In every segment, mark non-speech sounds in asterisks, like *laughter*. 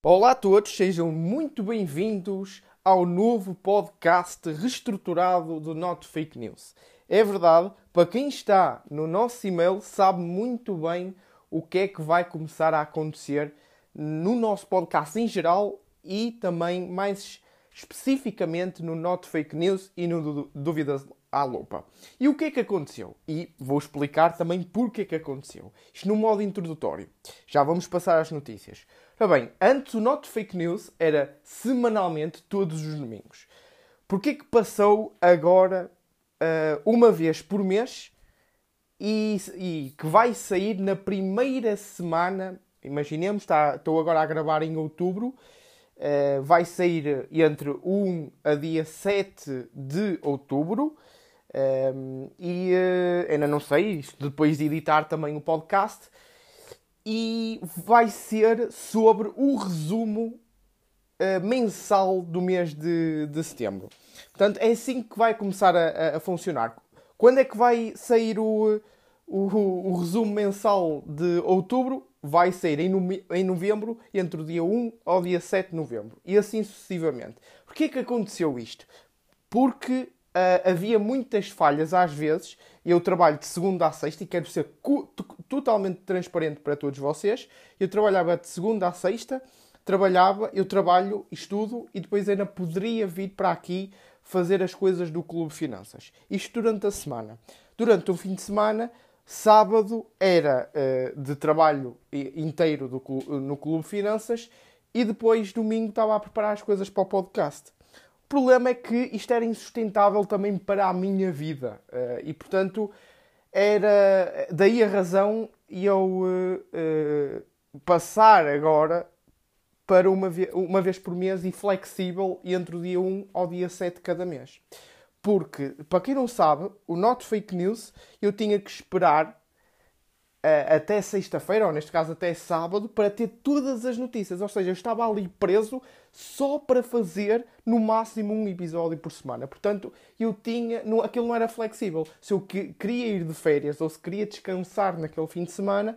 Olá a todos, sejam muito bem-vindos ao novo podcast reestruturado do Not Fake News. É verdade, para quem está no nosso e-mail sabe muito bem o que é que vai começar a acontecer no nosso podcast em geral e também mais especificamente no Not Fake News e no Dúvidas à Lupa. E o que é que aconteceu? E vou explicar também porque é que aconteceu. Isto no modo introdutório. Já vamos passar às notícias. Ora bem, antes o Not Fake News era semanalmente, todos os domingos. Porquê que passou agora uh, uma vez por mês e, e, que vai sair na primeira semana? Imaginemos, estou agora a gravar em outubro Uh, vai sair entre 1 a dia 7 de outubro. Um, e uh, ainda não sei, isto depois de editar também o podcast. E vai ser sobre o resumo uh, mensal do mês de, de setembro. Portanto, é assim que vai começar a, a funcionar. Quando é que vai sair o, o, o, resumo mensal de outubro? Vai sair em, em novembro, entre o dia 1 ao dia 7 de novembro. E assim sucessivamente. Porquê é que aconteceu isto? Porque uh, havia muitas falhas às vezes. Eu trabalho de segunda a sexta e quero ser totalmente transparente para todos vocês. Eu trabalhava de segunda a sexta, trabalhava, eu trabalho, estudo e depois ainda poderia vir para aqui fazer as coisas do Clube Finanças. Isto durante a semana. Durante o fim de semana, sábado era uh, de trabalho inteiro do, no Clube Finanças e depois domingo estava a preparar as coisas para o podcast. O problema é que isto era insustentável também para a minha vida uh, e, portanto, era daí a razão e eu uh, uh, passar agora para uma, uma vez por mês e flexível entre o dia 1 ao dia 7 cada mês. Porque, para quem não sabe, o Not Fake News eu tinha que esperar uh, até sexta-feira, ou neste caso até sábado, para ter todas as notícias. Ou seja, eu estava ali preso só para fazer no máximo um episódio por semana. Portanto, eu tinha. Não, aquilo não era flexível. Se eu que, queria ir de férias ou se queria descansar naquele fim de semana,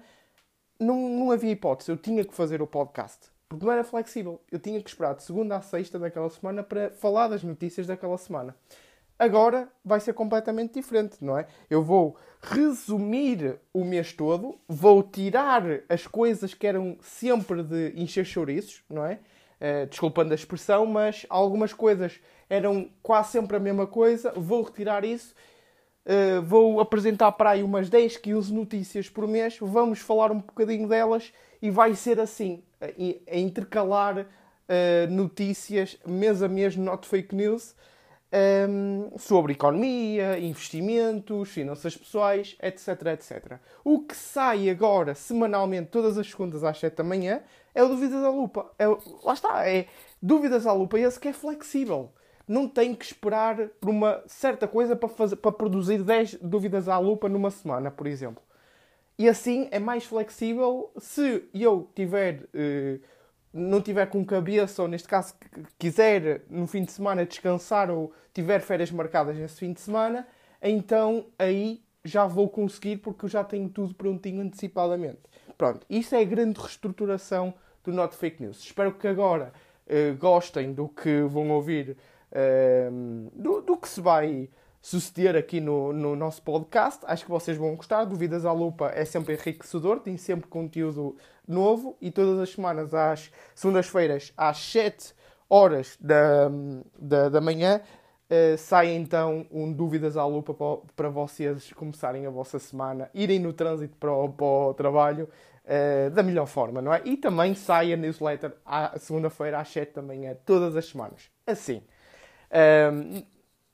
não, não havia hipótese. Eu tinha que fazer o podcast. Porque não era flexível. Eu tinha que esperar de segunda a sexta daquela semana para falar das notícias daquela semana. Agora vai ser completamente diferente, não é? Eu vou resumir o mês todo, vou tirar as coisas que eram sempre de encher chouriços, não é? Uh, desculpando a expressão, mas algumas coisas eram quase sempre a mesma coisa. Vou retirar isso, uh, vou apresentar para aí umas 10, 15 notícias por mês, vamos falar um bocadinho delas e vai ser assim, a, a intercalar uh, notícias mês a mês, not fake news um, sobre economia, investimentos, finanças pessoais, etc, etc. O que sai agora, semanalmente, todas as segundas às 7 da manhã, é o Dúvidas à Lupa. É, lá está, é Dúvidas à Lupa, esse que é flexível. Não tem que esperar por uma certa coisa para, fazer, para produzir 10 dúvidas à lupa numa semana, por exemplo. E assim é mais flexível se eu tiver... Uh, não tiver com cabeça, ou neste caso quiser no fim de semana descansar ou tiver férias marcadas nesse fim de semana, então aí já vou conseguir porque eu já tenho tudo prontinho antecipadamente. Pronto, isso é a grande reestruturação do Not Fake News. Espero que agora uh, gostem do que vão ouvir, uh, do, do, que se vai suceder aqui no, no nosso podcast. Acho que vocês vão gostar. Dúvidas à Lupa é sempre enriquecedor, tem sempre conteúdo novo e todas as semanas, às segundas-feiras, às 7 horas da, da, da manhã, uh, sai então um Dúvidas à Lupa para, para vocês começarem a vossa semana, irem no trânsito para o, para o trabalho uh, da melhor forma, não é? E também sai a newsletter à segunda-feira às 7 da manhã, todas as semanas. Assim.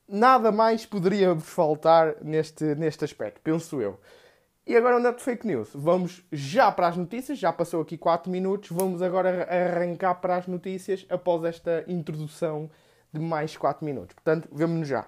Nada mais poderia vos faltar neste, neste aspecto, penso eu. E agora onde é fake news? Vamos já para as notícias, já passou aqui 4 minutos, vamos agora arrancar para as notícias após esta introdução de mais 4 minutos. Portanto, vemo-nos já.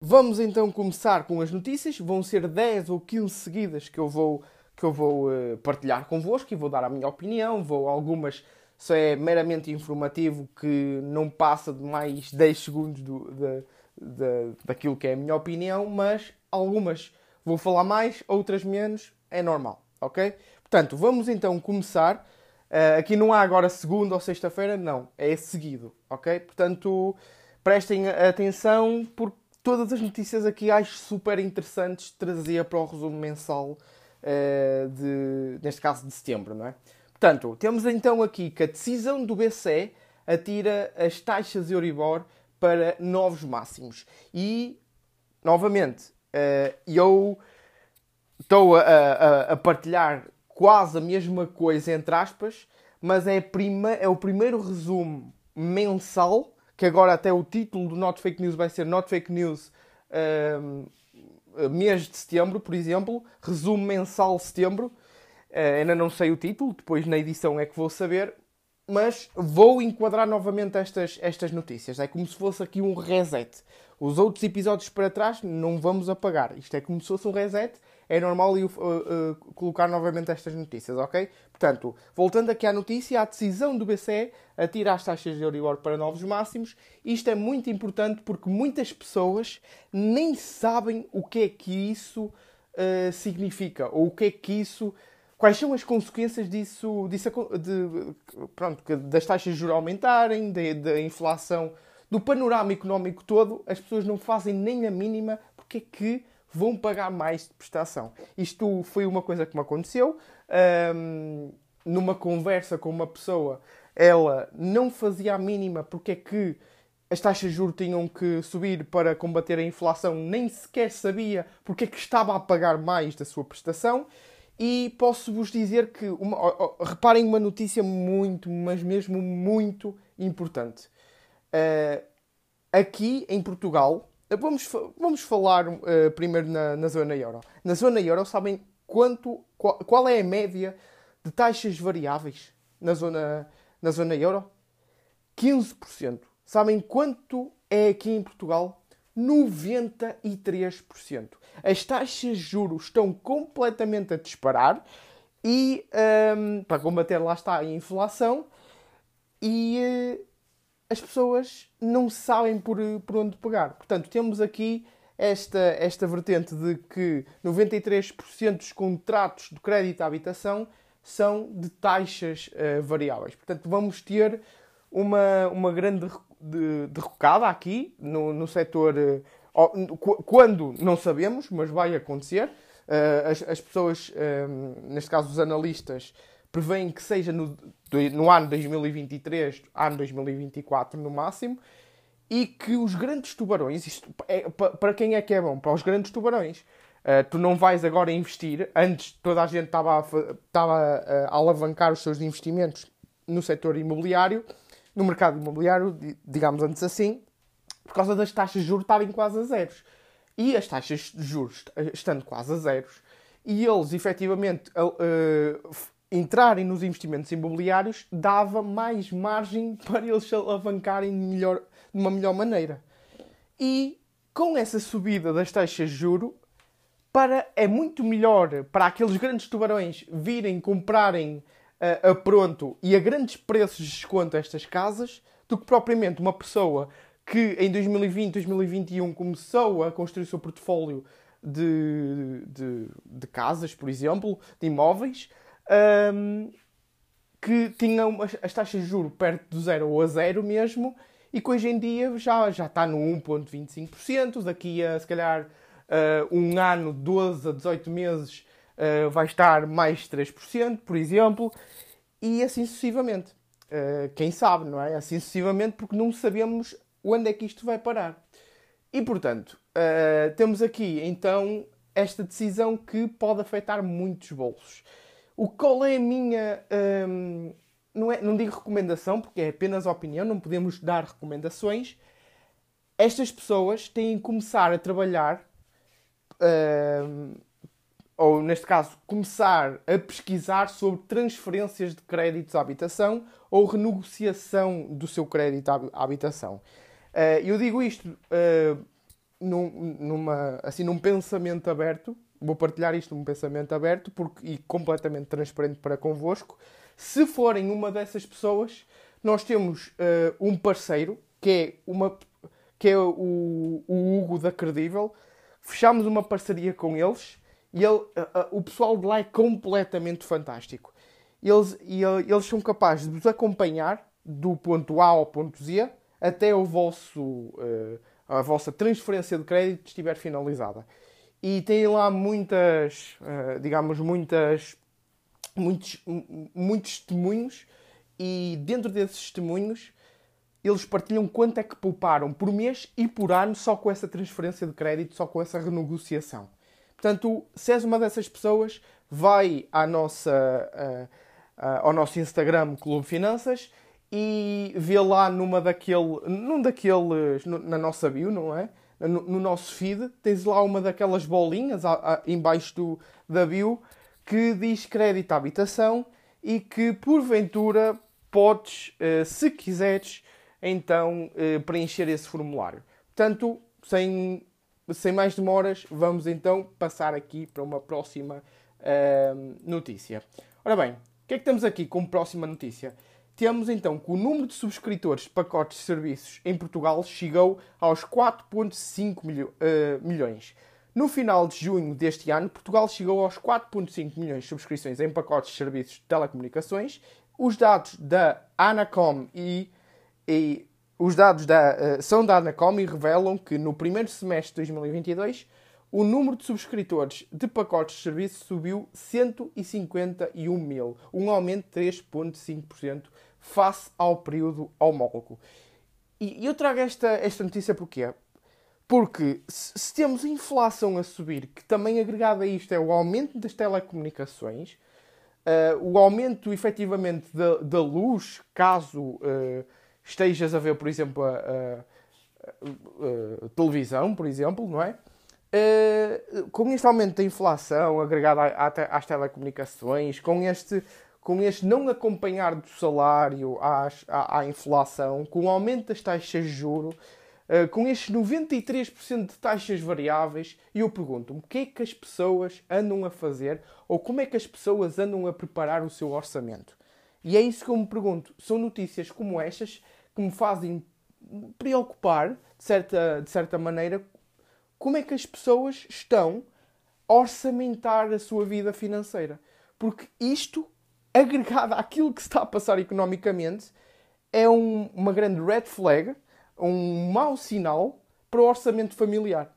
Vamos então começar com as notícias, vão ser 10 ou 15 seguidas que eu vou, que eu vou uh, partilhar convosco e vou dar a minha opinião, vou algumas só é meramente informativo que não passa de mais *laughs* 10 segundos do, de, de, daquilo que é a minha opinião, mas algumas vou falar mais, outras menos, é normal, ok? Portanto, vamos então começar Uh, aqui não há agora segunda ou sexta-feira, não. É seguido, ok? Portanto, prestem atenção porque todas as notícias aqui acho super interessantes trazer para o resumo mensal de, neste caso de setembro, não é? Portanto, temos então aqui que a decisão do BCE atira as taxas Euribor para novos máximos. E, novamente, uh, eu estou a, a, a, partilhar quase a mesma coisa, entre aspas, mas é, prima, é o primeiro resumo mensal, que agora até o título do Not Fake News vai ser Not Fake News uh, mês de setembro, por exemplo, resumo mensal setembro. Uh, ainda não sei o título, depois na edição é que vou saber, mas vou enquadrar novamente estas, estas notícias. É como se fosse aqui um reset. Os outros episódios para trás não vamos apagar. Isto é como se fosse um reset. É normal eu uh, uh, colocar novamente estas notícias, ok? Portanto, voltando aqui à notícia, a decisão do BCE atira as taxas de Euribor para novos máximos. Isto é muito importante porque muitas pessoas nem sabem o que é que isso uh, significa ou o que é que isso Quais são as consequências disso, disso de, pronto, das taxas de juros aumentarem, da inflação, do panorama económico todo? As pessoas não fazem nem a mínima porque é que vão pagar mais de prestação. Isto foi uma coisa que me aconteceu. Um, numa conversa com uma pessoa, ela não fazia a mínima porque é que as taxas de juros tinham que subir para combater a inflação, nem sequer sabia porque é que estava a pagar mais da sua prestação. E posso-vos dizer que, uma, oh, oh, reparem uma notícia muito, mas mesmo muito importante. Uh, aqui em Portugal, vamos, vamos falar uh, primeiro na, na, zona euro. Na zona euro, sabem quanto, qual, qual, é a média de taxas variáveis na zona, na zona euro? 15%. Sabem quanto é aqui em Portugal? 93%. As taxas de juros estão completamente a disparar e um, para combater lá está a inflação as pessoas não sabem por, por onde pegar. Portanto, temos aqui esta, esta vertente de que 93% dos contratos de crédito à habitação são de taxas uh, variáveis. Portanto, vamos ter uma, uma grande derrocada aqui no, no setor. Uh, quando não sabemos, mas vai acontecer. Uh, as, as, pessoas, neste caso os analistas, preveem que seja no, no ano 2023, ano 2024 no máximo, e que os grandes tubarões, isto é, para quem é que é bom? Para os grandes tubarões. Uh, tu não vais agora investir, antes toda a gente estava a, estava a, alavancar os seus investimentos no setor imobiliário, no mercado imobiliário, digamos antes assim, por causa das taxas de juros estarem quase a zeros. E as taxas de juros estando quase a zeros, e eles efetivamente uh, entrarem nos investimentos imobiliários dava mais margem *laughs* para eles se alavancarem melhor, de uma melhor maneira. E com essa subida das taxas de juro, para, é muito melhor para aqueles grandes tubarões virem comprarem uh, a pronto e a grandes preços de desconto estas casas do que propriamente uma pessoa que em 2020, 2021 começou a construir o seu portfólio de, de, de casas, por exemplo, de imóveis, um, que tinham as taxas de juros perto do zero ou a zero mesmo, e que hoje em dia já, já está no 1,25%, daqui a se calhar uh, um ano, 12 a 18 meses, uh, vai estar mais 3%, por exemplo, e assim sucessivamente. Uh, quem sabe, não é? Assim sucessivamente, porque não sabemos onde é que isto vai parar. E portanto, temos aqui então esta decisão que pode afetar muitos bolsos. O qual é a minha. Um, não, é, não digo recomendação, porque é apenas opinião, não podemos dar recomendações. Estas pessoas têm que começar a trabalhar, um, ou neste caso, começar a pesquisar sobre transferências de créditos à habitação ou renegociação do seu crédito à habitação. Uh, eu digo isto uh, num, numa, assim, num pensamento aberto, vou partilhar isto num pensamento aberto porque, e completamente transparente para convosco. Se forem uma dessas pessoas, nós temos uh, um parceiro que é, uma, que é o, o Hugo da Credível. Fechamos uma parceria com eles e ele, o pessoal de lá é completamente fantástico. eles, eles são capazes de vos acompanhar do ponto A ao ponto Z até o vosso, uh, a vossa transferência de crédito estiver finalizada. E tem lá muitas, uh, digamos, muitas, muitos, muitos testemunhos e dentro desses testemunhos eles partilham quanto é que pouparam por mês e por ano só com essa transferência de crédito, só com essa renegociação. Portanto, se és uma dessas pessoas, vai à nossa, uh, uh, ao nosso Instagram Clube Finanças e vê lá numa daquele, num daqueles, na nossa bio, não é? No, no, nosso feed, tens lá uma daquelas bolinhas a, a, embaixo do, da bio que diz crédito à habitação e que porventura podes, uh, se quiseres, então uh, preencher esse formulário. Portanto, sem, sem mais demoras, vamos então passar aqui para uma próxima uh, notícia. Ora bem, o que é que temos aqui como próxima notícia? Temos então que o número de subscritores de pacotes de serviços em Portugal chegou aos 4,5 milho, uh, milhões. No final de junho deste ano, Portugal chegou aos 4,5 milhões de subscrições em pacotes de serviços de telecomunicações. Os dados da Anacom e, e os dados da, uh, são da Anacom e revelam que no primeiro semestre de 2022 o número de subscritores de pacotes de serviço subiu 151 mil, um aumento de 3,5% face ao período homólogo. E eu trago esta, esta notícia porquê? Porque se temos a inflação a subir, que também agregado a isto é o aumento das telecomunicações, uh, o aumento efetivamente da, da luz, caso uh, estejas a ver, por exemplo, a, a, a, televisão, por exemplo, não é? Uh, com este aumento da inflação agregado às telecomunicações, com este com este não acompanhar do salário às, à, à, inflação, com o aumento das taxas de juro, uh, com estes 93% de taxas variáveis, e eu pergunto-me o que é que as pessoas andam a fazer ou como é que as pessoas andam a preparar o seu orçamento. E é isso que eu me pergunto. São notícias como estas que me fazem preocupar, de certa, de certa maneira, como é que as pessoas estão a orçamentar a sua vida financeira. Porque isto agregada àquilo que se está a passar economicamente, é um, uma grande red flag, um mau sinal para o orçamento familiar.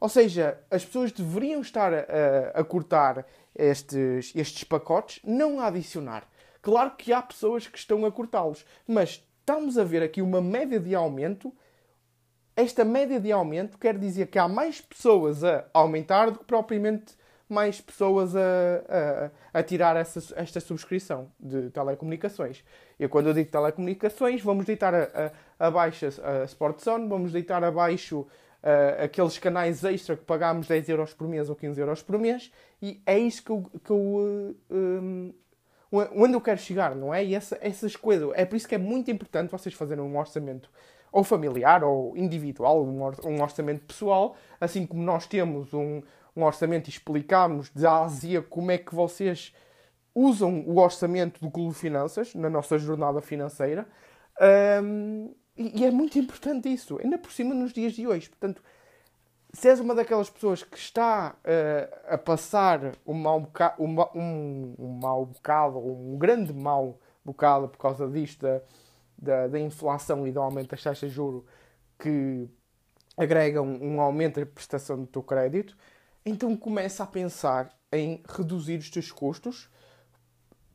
Ou seja, as pessoas deveriam estar a, a cortar estes, estes pacotes, não a adicionar. Claro que há pessoas que estão a cortá-los, mas estamos a ver aqui uma média de aumento. Esta média de aumento quer dizer que há mais pessoas a aumentar do que propriamente mais pessoas a, a, a tirar essa, esta subscrição de telecomunicações. E quando eu digo telecomunicações, vamos deitar a, a, abaixo a Sportzone, vamos deitar abaixo uh, aqueles canais extra que pagámos 10 euros por mês ou 15 euros por mês, e é isso que eu, que eu uh, um, onde eu quero chegar, não é? E essa, essas coisas. É por isso que é muito importante vocês fazerem um orçamento ou familiar ou individual, um orçamento pessoal, assim como nós temos um, um orçamento e explicámos de A a Z como é que vocês usam o orçamento do Clube Finanças na nossa jornada financeira. Um, e, e, é muito importante isso, ainda por cima nos dias de hoje. Portanto, se és uma daquelas pessoas que está uh, a passar um mau, boca um, um, um mau bocado, um grande mau bocado por causa disto, da, da, da inflação e do aumento das taxas de juro que agregam um aumento da prestação do teu crédito, então começa a pensar em reduzir os teus custos,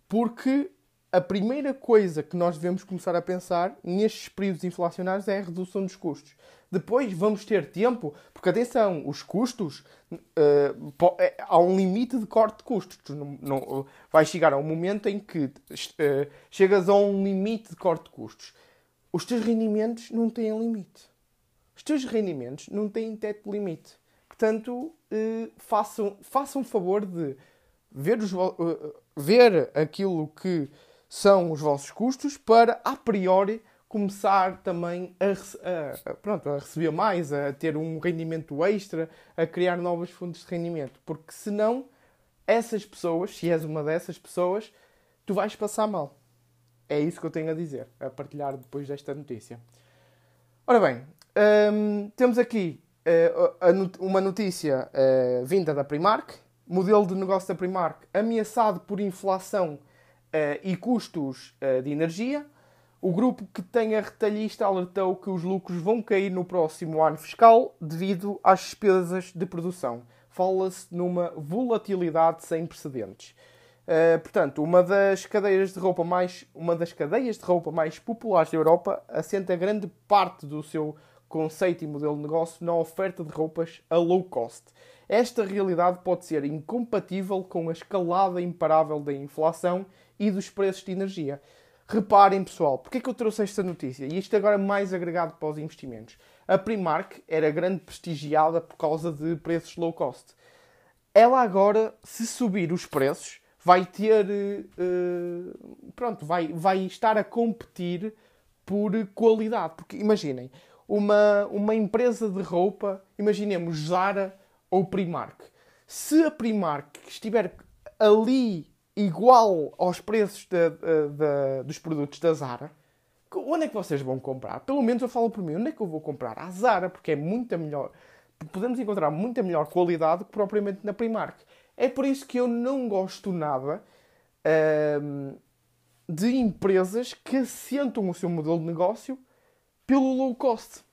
porque a primeira coisa que nós devemos começar a pensar nestes períodos inflacionários é a redução dos custos. Depois vamos ter tempo, porque atenção, os custos, uh, há um limite de corte de custos. Não, não, vai chegar a um momento em que uh, chegas a um limite de corte de custos. Os teus rendimentos não têm limite. Os teus rendimentos não têm teto de limite. Portanto, eh, façam, façam favor de ver, os, eh, ver aquilo que são os vossos custos para, a priori, começar também a, a, pronto, a receber mais, a ter um rendimento extra, a criar novas fontes de rendimento. Porque senão, essas pessoas, se és uma dessas pessoas, tu vais passar mal. É isso que eu tenho a dizer, a partilhar depois desta notícia. Ora bem, hum, temos aqui eh, uma notícia uh, vinda da Primark. Modelo de negócio da Primark ameaçado por inflação e custos de energia. O grupo que tem a retalhista alertou que os lucros vão cair no próximo ano fiscal devido às despesas de produção. Fala-se numa volatilidade sem precedentes. Uh, portanto, uma das cadeias de roupa mais uma das cadeias de roupa mais populares da Europa assenta grande parte do seu conceito e modelo de negócio na oferta de roupas a low cost. Esta realidade pode ser incompatível com a escalada imparável da inflação e dos preços de energia. Reparem, pessoal, porque é que eu trouxe esta notícia? E isto agora é mais agregado para os investimentos. A Primark era grande prestigiada por causa de preços low cost. Ela agora, se subir os preços, vai ter. Uh, pronto, vai, vai estar a competir por qualidade. Porque imaginem, uma, uma empresa de roupa, imaginemos Zara ou Primark. Se a Primark estiver ali igual aos preços de, de, de, dos produtos da Zara, onde é que vocês vão comprar? Pelo menos eu falo por mim, onde é que eu vou comprar? A Zara, porque é muito melhor. Podemos encontrar muita melhor qualidade que propriamente na Primark. É por isso que eu não gosto nada de empresas que assentam o seu modelo de negócio pelo low cost.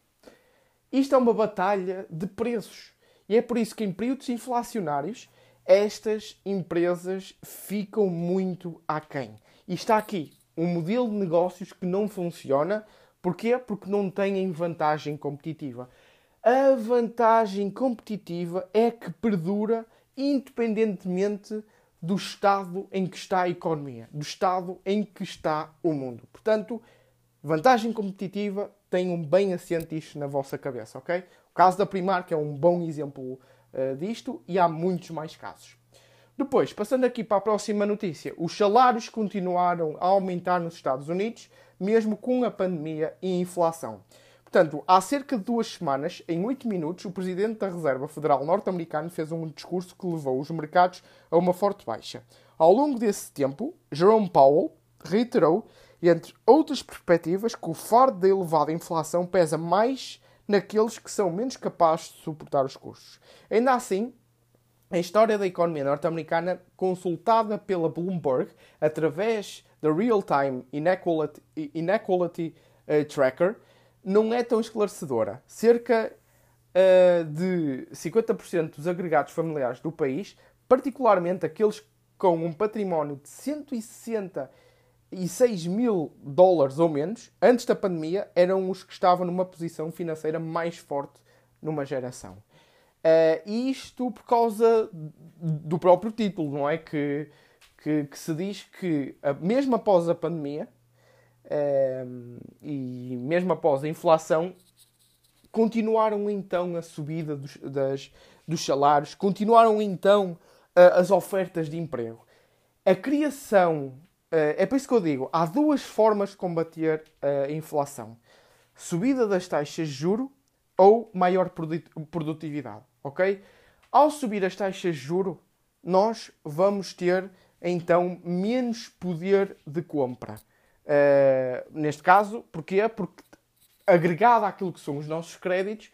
Isto é uma batalha de preços. E é por isso que em períodos inflacionários estas empresas ficam muito aquém. E está aqui um modelo de negócios que não funciona. Porquê? Porque não têm vantagem competitiva. A vantagem competitiva é que perdura independentemente do estado em que está a economia, do estado em que está o mundo. Portanto, vantagem competitiva, tenham bem assente isto na vossa cabeça, ok? O caso da Primark é um bom exemplo uh, disto e há muitos mais casos. Depois, passando aqui para a próxima notícia, os salários continuaram a aumentar nos Estados Unidos, mesmo com a pandemia e a inflação. Portanto, há cerca de duas semanas, em oito minutos, o presidente da Reserva Federal norte-americano fez um discurso que levou os mercados a uma forte baixa. Ao longo desse tempo, Jerome Powell reiterou, entre outras perspectivas, que o fardo da elevada inflação pesa mais naqueles que são menos capazes de suportar os custos. Ainda assim, a história da economia norte-americana, consultada pela Bloomberg através da Real Time Inequality, Inequality uh, Tracker, não é tão esclarecedora. Cerca uh, de 50% dos agregados familiares do país, particularmente aqueles com um património de 166 mil dólares ou menos, antes da pandemia, eram os que estavam numa posição financeira mais forte numa geração. Uh, isto por causa do próprio título, não é? Que, que, que se diz que, mesmo após a pandemia, Ehm, e mesmo após a inflação, continuaram então a subida dos, das, dos salários, continuaram então as ofertas de emprego. A criação, é por isso que eu digo, há duas formas de combater a inflação: subida das taxas de juro ou maior produtividade, ok? Ao subir as taxas de juro, nós vamos ter então menos poder de compra. Uh, neste caso, porquê? Porque agregado àquilo que são os nossos créditos,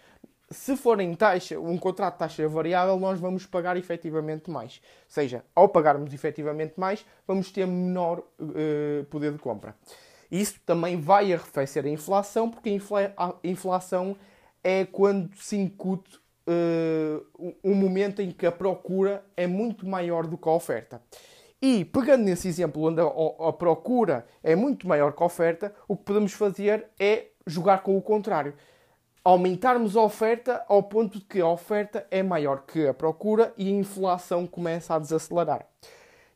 se forem taxa, um contrato de taxa variável, nós vamos pagar efetivamente mais. Ou seja, ao pagarmos efetivamente mais, vamos ter menor uh, poder de compra. Isso também vai arrefecer a inflação, porque a, infla a inflação é quando se incute uh, um momento em que a procura é muito maior do que a oferta. E, pegando nesse exemplo onde a, a, procura é muito maior que a oferta, o que podemos fazer é jogar com o contrário. Aumentarmos a oferta ao ponto de que a oferta é maior que a procura e a inflação começa a desacelerar.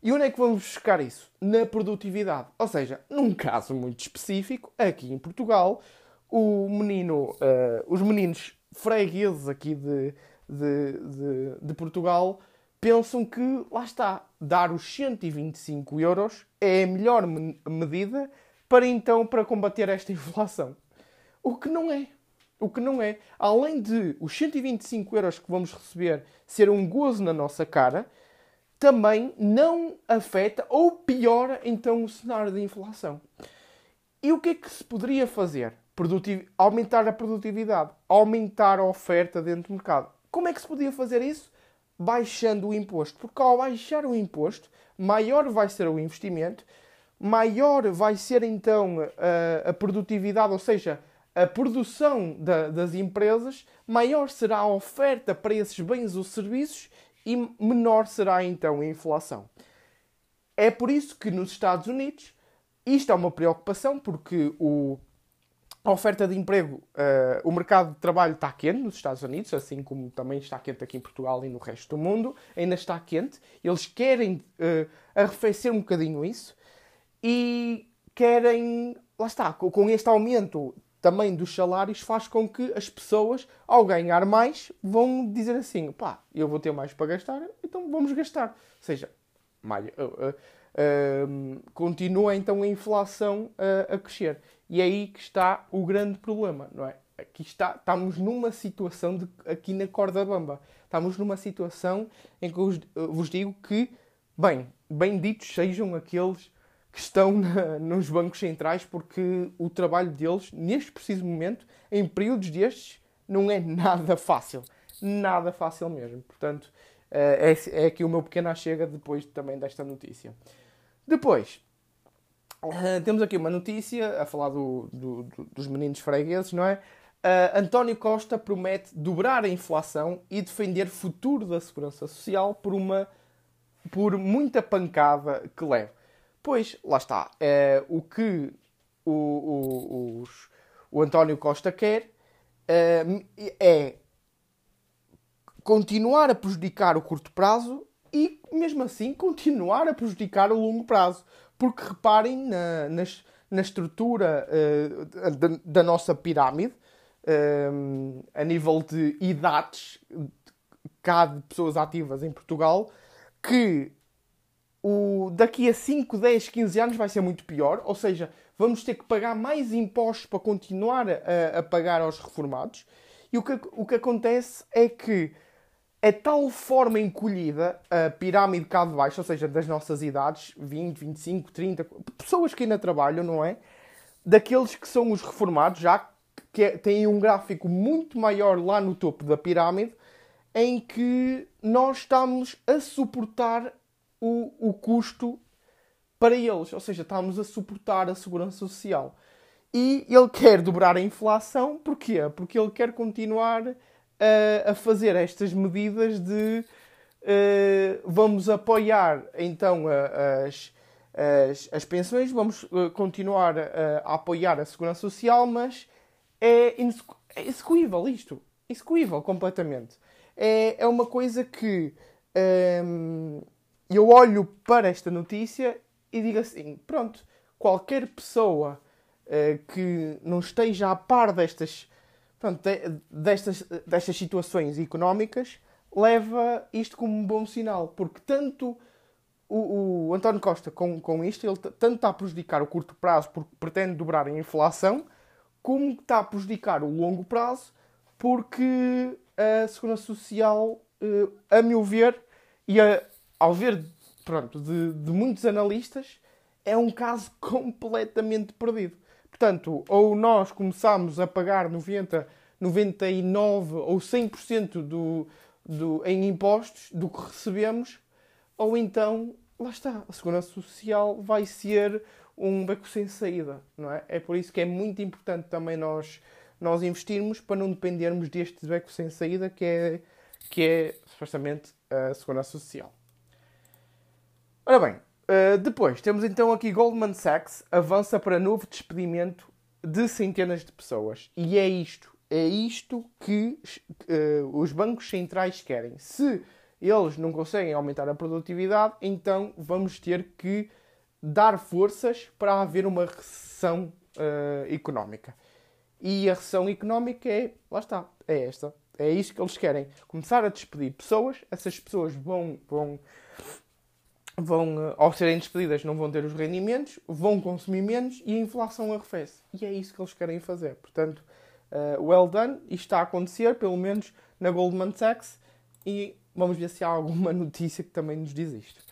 E onde é que vamos buscar isso? Na produtividade. Ou seja, num caso muito específico, aqui em Portugal, o menino, uh, os meninos fregueses aqui de, de, de, de Portugal pensam que, lá está, dar os 125 euros é a melhor medida para então para combater esta *laughs* inflação. O que não é. O que não é. Além de os 125 euros que vamos receber ser um gozo na nossa cara, também não afeta ou piora então o cenário de inflação. E o que é que se poderia fazer? Produtiv aumentar a produtividade, aumentar a oferta dentro do mercado. Como é que se podia fazer isso? baixando o imposto. Porque ao baixar o imposto, maior vai ser o investimento, maior vai ser então a, a produtividade, ou seja, a produção da, das empresas, maior será a oferta para esses bens ou serviços e menor será então a inflação. É por isso que nos Estados Unidos isto é uma preocupação, porque o, a oferta de emprego, uh, o mercado de trabalho está quente nos Estados Unidos, assim como também está quente aqui em Portugal e no resto do mundo, ainda está quente. Eles querem uh, arrefecer um bocadinho isso e querem, lá está, com este aumento também dos salários faz com que as pessoas, ao ganhar mais, vão dizer assim: pá, eu vou ter mais para gastar, então vamos gastar. Ou seja, mais, uh, uh, continua então a inflação a crescer. E é aí que está o grande problema, não é? Aqui está, estamos numa situação de, aqui na corda bamba. Estamos numa situação em que eu vos digo que, bem, benditos sejam aqueles que estão na, nos bancos centrais, porque o trabalho deles, neste preciso momento, em períodos destes, não é nada fácil. Nada fácil mesmo. Portanto, é, é aqui o meu pequeno chega depois também desta notícia. Depois, eh, temos aqui uma notícia a falar do, do, do, dos meninos fregueses, não é? Uh, António Costa promete dobrar a inflação e defender futuro da segurança social por uma por muita pancada que leva. Pois, lá está. É, o que o, o, o António Costa quer é, é continuar a prejudicar o curto prazo e, mesmo assim, continuar a prejudicar o longo prazo. Porque reparem na, na, na estrutura uh, da, da, nossa pirâmide, uh, a nível de idades, cá de pessoas ativas em Portugal, que o, daqui a 5, 10, 15 anos vai ser muito pior, ou seja, vamos ter que pagar mais impostos para continuar a, a pagar aos reformados. E o que, o que acontece é que é tal forma encolhida a pirâmide cá de baixo, ou seja, das nossas idades, 20, 25, 30, pessoas que ainda trabalham, não é? Daqueles que são os reformados, já que é, têm um gráfico muito maior lá no topo da pirâmide, em que nós estamos a suportar o, o custo para eles. Ou seja, estamos a suportar a segurança social. E ele quer dobrar a inflação, porquê? Porque ele quer continuar a, a fazer estas medidas de uh, vamos apoiar então as, as, as pensões, vamos uh, continuar a, a, apoiar a segurança social, mas é, é execuível isto. Execuível completamente. É, é uma coisa que. Um, ehm, eu olho para esta notícia e digo assim: pronto, qualquer pessoa uh, que não esteja a par destas, pronto, de, destas, destas situações económicas leva isto como um bom sinal, porque tanto o, o António Costa com, com isto, ele tanto está a prejudicar o curto prazo porque pretende dobrar a inflação, como está a prejudicar o longo prazo porque a Segurança Social, uh, a meu ver, e a, ao ver pronto, de, de muitos analistas, é um caso *laughs* completamente perdido. Portanto, ou nós começamos a pagar 90, 99 ou 100% do, do, em impostos do que recebemos, ou então, lá está, a segurança social vai ser um beco sem saída, não é? É por isso que é muito importante também nós, nós investirmos para não dependermos deste beco sem saída que é, que é supostamente a segurança social. Ora bem, uh, depois temos então aqui Goldman Sachs avança para novo despedimento de centenas de pessoas. E é isto, é isto que uh, os bancos centrais querem. Se eles não conseguem aumentar a produtividade, então vamos ter que dar forças para haver uma recessão uh, económica. E a recessão económica é, lá está, é esta. É isto que eles querem. Começar a despedir pessoas, essas pessoas vão, vão vão, eh, ao serem despedidas, não vão ter os rendimentos, vão consumir menos e a inflação arrefece. E é isso que eles querem fazer. Portanto, uh, well done, isto está a acontecer, pelo menos na Goldman Sachs, e vamos ver se há alguma *laughs* notícia que também nos diz isto.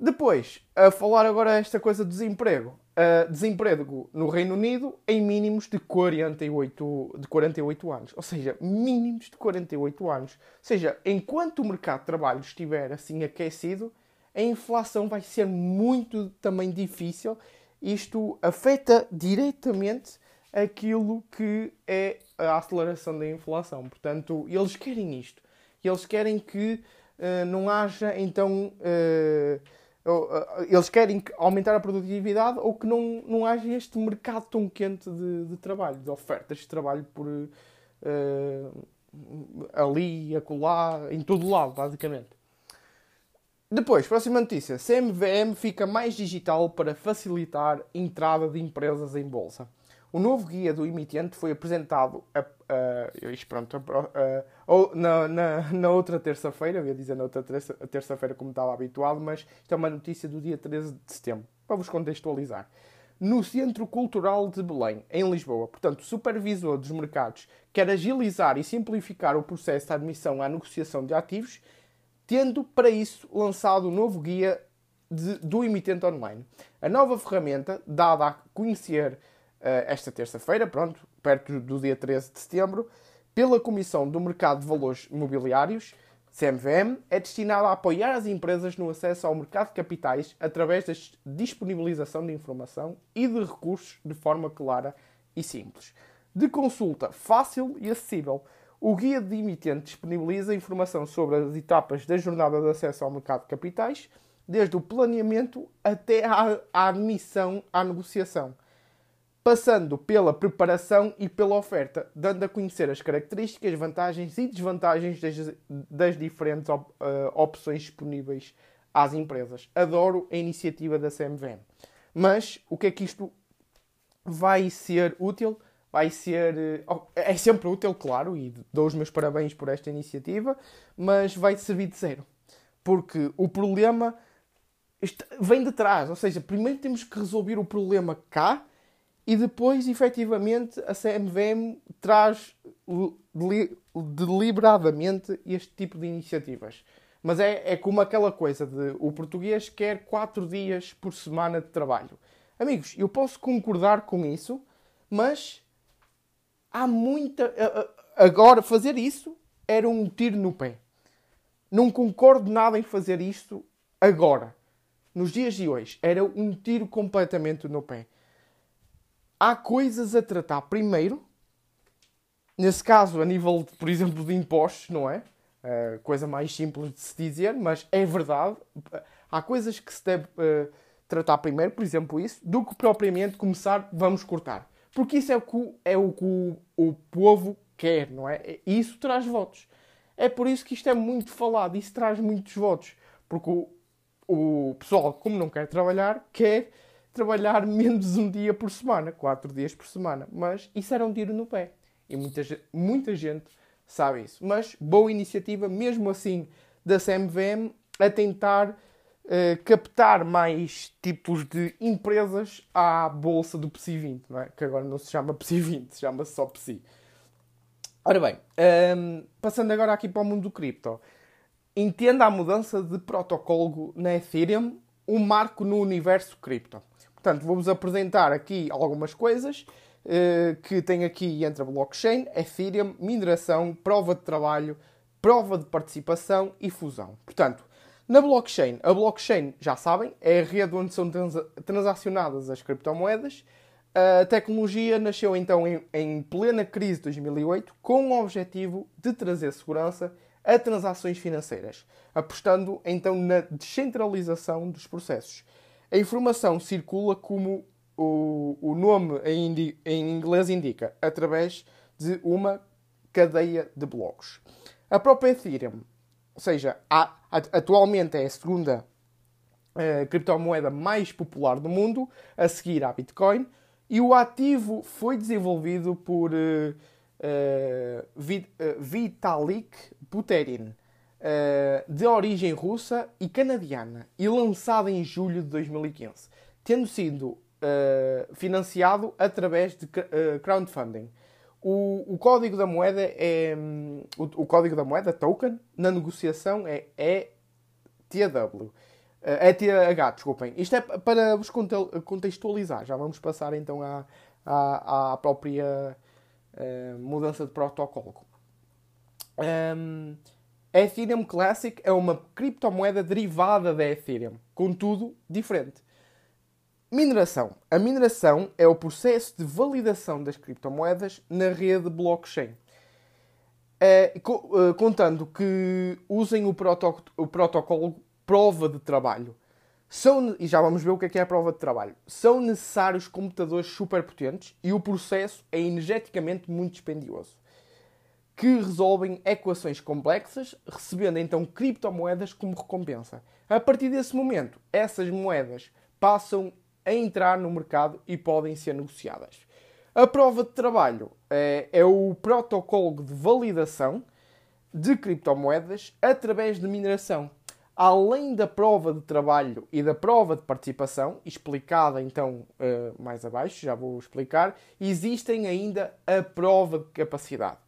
Depois, a falar agora esta coisa do desemprego. Uh, desemprego no Reino Unido em mínimos de 48, de 48 anos. Ou seja, mínimos de 48 anos. Ou seja, enquanto o mercado de trabalho estiver assim aquecido, a inflação vai ser muito também difícil. Isto afeta diretamente aquilo que é a aceleração da inflação. Portanto, eles querem isto. Eles querem que uh, não haja, então, uh, eles querem aumentar a produtividade ou que não, não haja este mercado tão quente de, de trabalho, de ofertas de trabalho por ali, acolá, em todo lado, basicamente. Depois, próxima notícia. CMVM fica mais digital para facilitar entrada de empresas em bolsa. O novo guia do emitente foi apresentado a, a, pronto, a, a, na, na, na, outra terça-feira, ia dizer na outra terça-feira como estava habituado, mas isto é uma notícia do dia 13 de setembro, para vos contextualizar. No Centro Cultural de Belém, em Lisboa, portanto, o supervisor dos mercados quer agilizar e simplificar o processo de admissão à negociação de ativos, tendo para isso lançado o novo guia de, do emitente online. A nova ferramenta, dada a conhecer eh, esta terça-feira, pronto, perto do dia 13 de setembro, pela Comissão do Mercado de Valores Imobiliários, CMVM, é destinada a apoiar as empresas no acesso ao mercado de capitais através da disponibilização de informação e de recursos de forma clara e simples. De consulta fácil e acessível, o guia de emitente disponibiliza informação sobre as etapas da jornada de acesso ao mercado de capitais, desde o planeamento até à admissão à negociação passando pela preparação e pela oferta, dando a conhecer as características, vantagens e desvantagens das, das diferentes op, uh, opções disponíveis às empresas. Adoro a iniciativa da CMVM. Mas o que é que isto vai ser útil? Vai ser. Uh, é sempre útil, claro, e dou os meus parabéns por esta iniciativa, mas vai servir de zero. Porque o problema vem de trás. Ou seja, primeiro temos que resolver o problema cá e depois, efetivamente, a CMVM traz deliberadamente este tipo de iniciativas. Mas é, é como aquela coisa de o português quer 4 dias por semana de trabalho. Amigos, eu posso concordar com isso, mas há muita. Agora, fazer isso era um tiro no pé. Não concordo nada em fazer isto agora, nos dias de hoje. Era um tiro completamente no pé há coisas a tratar primeiro, nesse caso, a nível, por exemplo, de impostos, não é? Uh, coisa mais simples de se dizer, mas é verdade. Há coisas que se deve uh, tratar primeiro, por exemplo, isso, do que propriamente começar, vamos cortar. Porque isso é o que, é o, que o, povo quer, não é? Isso traz votos. É por isso que isto é muito falado, isso traz muitos votos. Porque o, o pessoal, como não quer trabalhar, quer trabalhar *laughs* menos um dia por semana, quatro dias por semana. Mas isso era um tiro no pé. E muita, muita gente sabe isso. Mas boa iniciativa, mesmo assim, da CMVM a tentar uh, captar mais tipos de empresas à bolsa do PSI 20, não é? que agora não se chama PSI 20, chama-se só PSI. Ora bem, um, ehm, passando agora aqui para o mundo do cripto. Entenda a mudança de protocolo na Ethereum, um marco no universo cripto. Portanto, vou-vos apresentar aqui algumas coisas uh, que tem aqui entre a blockchain, Ethereum, mineração, prova de trabalho, prova de participação e fusão. Portanto, na blockchain, a blockchain, já sabem, é a rede onde são trans transacionadas as criptomoedas. A tecnologia nasceu então em, em plena crise de 2008 com o objetivo de trazer segurança a transações financeiras, apostando então na descentralização dos processos. A informação circula como o, o nome em, em inglês indica, através de uma cadeia de blocos. A própria Ethereum, ou seja, atualmente é a segunda uh, criptomoeda mais popular do mundo, a seguir à Bitcoin, e o ativo foi desenvolvido por uh, uh, Vitalik Buterin, uh, de origem russa e canadiana e lançado em julho de 2015, tendo sido uh, financiado através de uh, crowdfunding. O, o, código da moeda é um, o, o, código da moeda token na negociação é ETW. ETH, desculpem. Isto é para vos contextualizar. Já vamos passar então à, à, à própria mudança de protocolo. Um, A Ethereum Classic é uma criptomoeda derivada da Ethereum, contudo diferente. Mineração. A mineração é o processo de validação das criptomoedas na rede blockchain. É, contando que usem o, o protocolo prova de trabalho. São, e já vamos ver o que é, que é a prova de trabalho. São necessários computadores superpotentes e o processo é energeticamente muito dispendioso, que resolvem equações complexas, recebendo então criptomoedas como recompensa. A partir desse momento, essas moedas passam a entrar no mercado e podem ser negociadas. A prova de trabalho é, é o protocolo de validação de criptomoedas através de mineração. Além da prova de trabalho e da prova de participação, explicada então uh, mais abaixo, já vou explicar, existem ainda a prova de capacidade.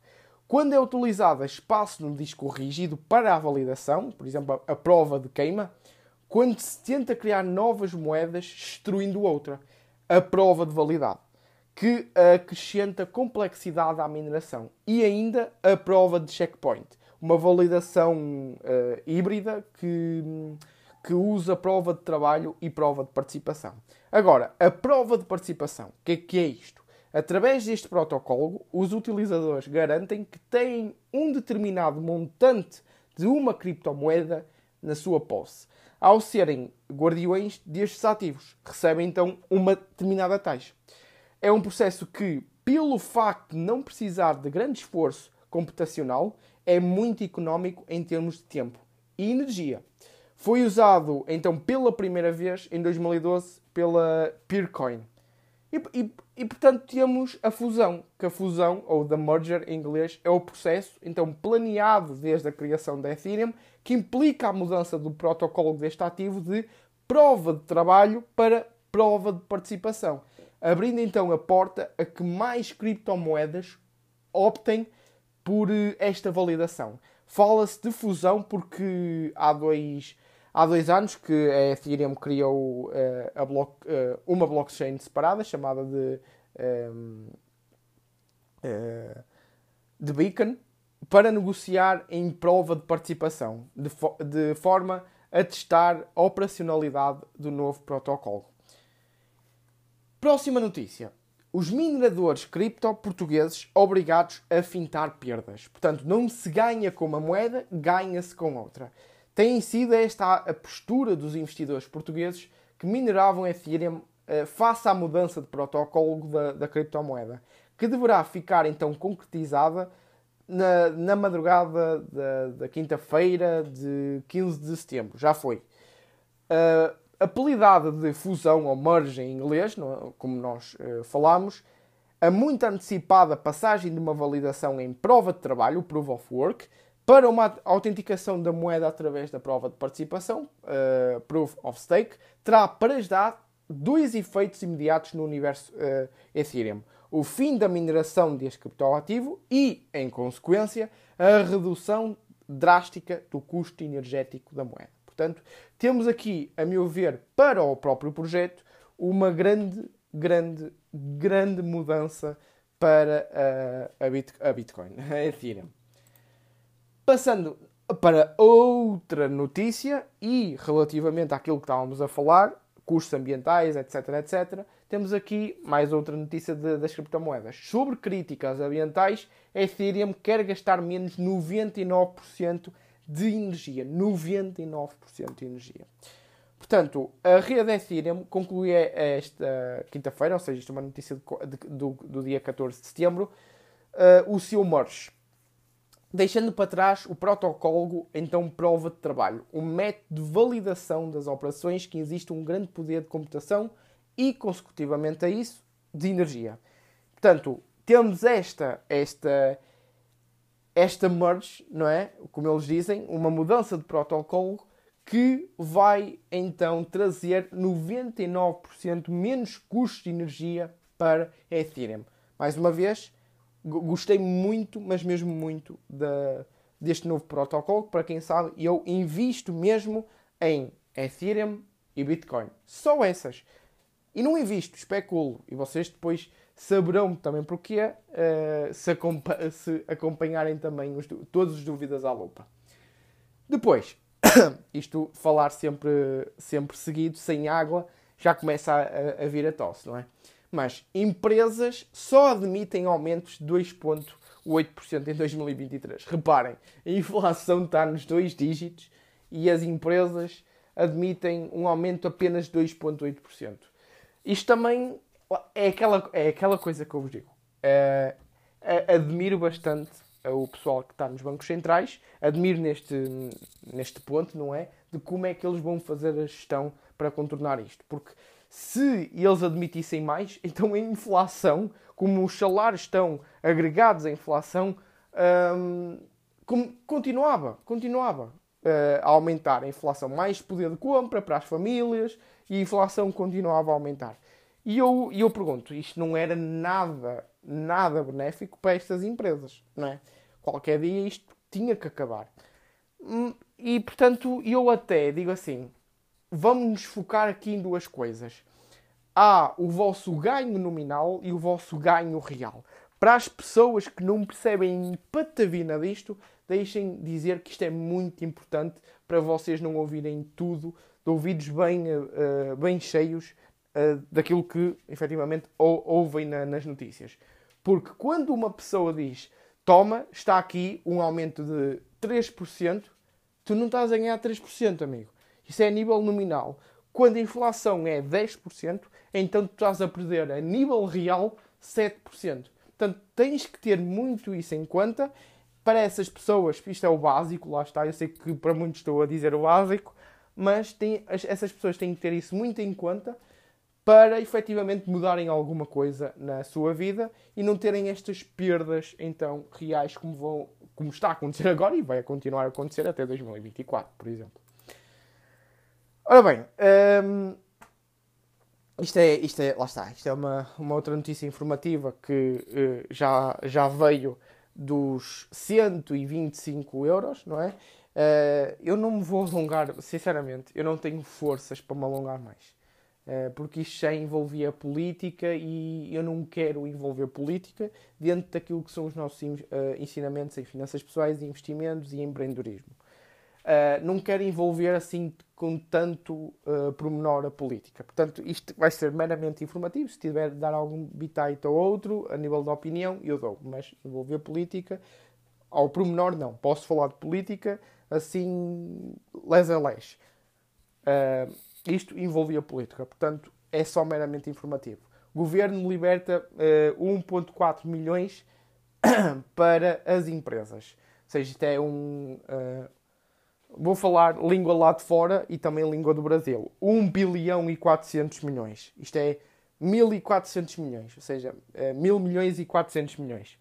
Quando é utilizado espaço no disco rígido para a validação, por exemplo, a prova de queima, quando se tenta criar novas moedas destruindo outra, a prova de validade, que acrescenta complexidade à mineração, e ainda a prova de checkpoint, uma validação uh, híbrida que, que usa prova de trabalho e prova de participação. Agora, a prova de participação, o que, é que é isto? Através deste protocolo, os utilizadores garantem que têm um determinado montante de uma criptomoeda na sua posse ao serem guardiões destes ativos. Recebem então uma determinada taxa. É um processo que, pelo facto de não precisar de grande esforço computacional, é muito económico em termos de tempo e energia. Foi usado então pela primeira vez em 2012 pela Peercoin. E, e, e, portanto temos a fusão, que a fusão, ou the merger em inglês, é o processo então planeado desde a criação da Ethereum que implica a mudança do protocolo deste ativo de prova de trabalho para prova de participação, abrindo então a porta a que mais criptomoedas optem por eh, esta validação. Fala-se de fusão porque há dois, há dois anos que a Ethereum criou uh, block, uh, uma blockchain separada chamada de, um, uh, de Beacon, para negociar em prova de participação, de, fo de forma a testar a operacionalidade do novo protocolo. Próxima notícia. Os mineradores cripto portugueses obrigados a fintar perdas. Portanto, não se ganha com uma moeda, ganha-se com outra. Tem sido esta a postura dos investidores portugueses que mineravam Ethereum eh, face à mudança de protocolo da, da criptomoeda, que deverá ficar então concretizada na, na madrugada da, da quinta-feira de 15 de setembro. Já foi. Uh, apelidada de fusão ou merge em inglês, é? como nós uh, falámos, a muito antecipada passagem de uma validação em prova de trabalho, o Proof of Work, para uma autenticação da moeda através da prova de participação, uh, Proof of Stake, terá para já dois efeitos imediatos no universo uh, Ethereum o fim da mineração deste criptoativo e, em consequência, a redução drástica do custo energético da moeda. Portanto, temos aqui, a meu ver, para o próprio projeto, uma grande, grande, grande mudança para a, Bitcoin, *laughs* a Ethereum. Passando para outra notícia e relativamente àquilo que estávamos a falar, custos ambientais, etc, etc, temos aqui mais outra notícia de, das criptomoedas. Sobre críticas ambientais, a Ethereum quer gastar menos 99% de energia. 99% de energia. Portanto, a rede Ethereum conclui esta quinta-feira, ou seja, isto é uma notícia de, de, do, do, dia 14 de setembro, uh, o seu merge. Deixando para trás o protocolo, então, prova de trabalho, um método de validação das operações que existe um grande poder de computação e, consecutivamente a isso, de energia. Portanto, temos esta, esta, esta merge, não é? Como eles dizem, uma mudança de protocolo que vai então trazer 99% menos custo de energia para Ethereum. Mais uma vez, gostei muito, mas mesmo muito, da, deste novo protocolo. Para quem sabe, eu invisto mesmo em Ethereum e Bitcoin. Só essas. E não invisto, especulo. E vocês depois saberão também porquê uh, se, se, acompanharem também os, todas as dúvidas à lupa. Depois, *coughs* isto falar sempre, sempre seguido, sem água, já começa a, a, vir a tosse, não é? Mas empresas só admitem aumentos de 2,8% em 2023. Reparem, a inflação está nos dois dígitos e as empresas admitem um aumento apenas de 2,8%. Isto também é aquela, é aquela coisa que eu vos digo. É, admiro bastante o pessoal que está nos bancos centrais, admiro neste, neste ponto, não é? De como é que eles vão fazer a gestão para contornar isto. Porque se eles admitissem mais, *laughs* então a inflação, como os salários estão agregados à inflação, hum, continuava, continuava uh, a aumentar a inflação, mais poder de compra para as famílias e a inflação continuava a aumentar. E eu, eu pergunto, isto não era nada, nada benéfico para estas empresas, não é? Qualquer dia isto tinha que acabar. Hum, e, portanto, eu até digo assim, vamos nos focar aqui em duas coisas. Há o vosso ganho nominal e o vosso ganho real. Para as pessoas que não percebem patavina disto, deixem dizer que isto é muito importante para vocês não ouvirem tudo de ouvidos bem, uh, bem cheios uh, daquilo que efetivamente ou, ouvem na, nas notícias. Porque quando uma pessoa diz toma, está aqui um aumento de 3%, tu não estás a ganhar 3%, amigo. Isso é a nível nominal. Quando a inflação é 10%, então tu estás a perder a nível real 7%. Portanto, tens que ter muito isso em conta. Para essas pessoas, isto é o básico, lá está. Eu sei que para muitos estou a dizer o básico, mas tem, essas pessoas têm que ter isso muito em conta para efetivamente mudarem alguma coisa na sua vida e não terem estas perdas então reais como, vão, como está a acontecer *laughs* agora e vai continuar a acontecer até 2024, por exemplo. Ora bem, hum, isto, é, isto é, lá está, isto é uma, uma outra notícia informativa que uh, já, já veio dos 125 euros, não é? Uh, eu não me vou alongar, sinceramente, eu não tenho forças para me alongar mais. Uh, porque isto já envolvia política e eu não quero envolver política dentro daquilo que são os nossos ensinamentos em finanças pessoais, investimentos e empreendedorismo. Uh, não quero envolver assim com tanto uh, pormenor a política. Portanto, isto vai ser meramente informativo. Se tiver de dar algum bitite ou outro, a nível de opinião, eu dou. Mas envolver política, ao pormenor, não. Posso falar de política assim, les a les. Uh, isto envolvia política. Portanto, é só meramente informativo. O governo liberta uh, 1,4 milhões *coughs* para as empresas. Ou seja, isto é um, uh, Vou falar língua lá de fora e também língua do Brasil. 1 bilhão e 400 milhões. Isto é 1400 milhões, ou seja, 1000 é milhões e 400 milhões.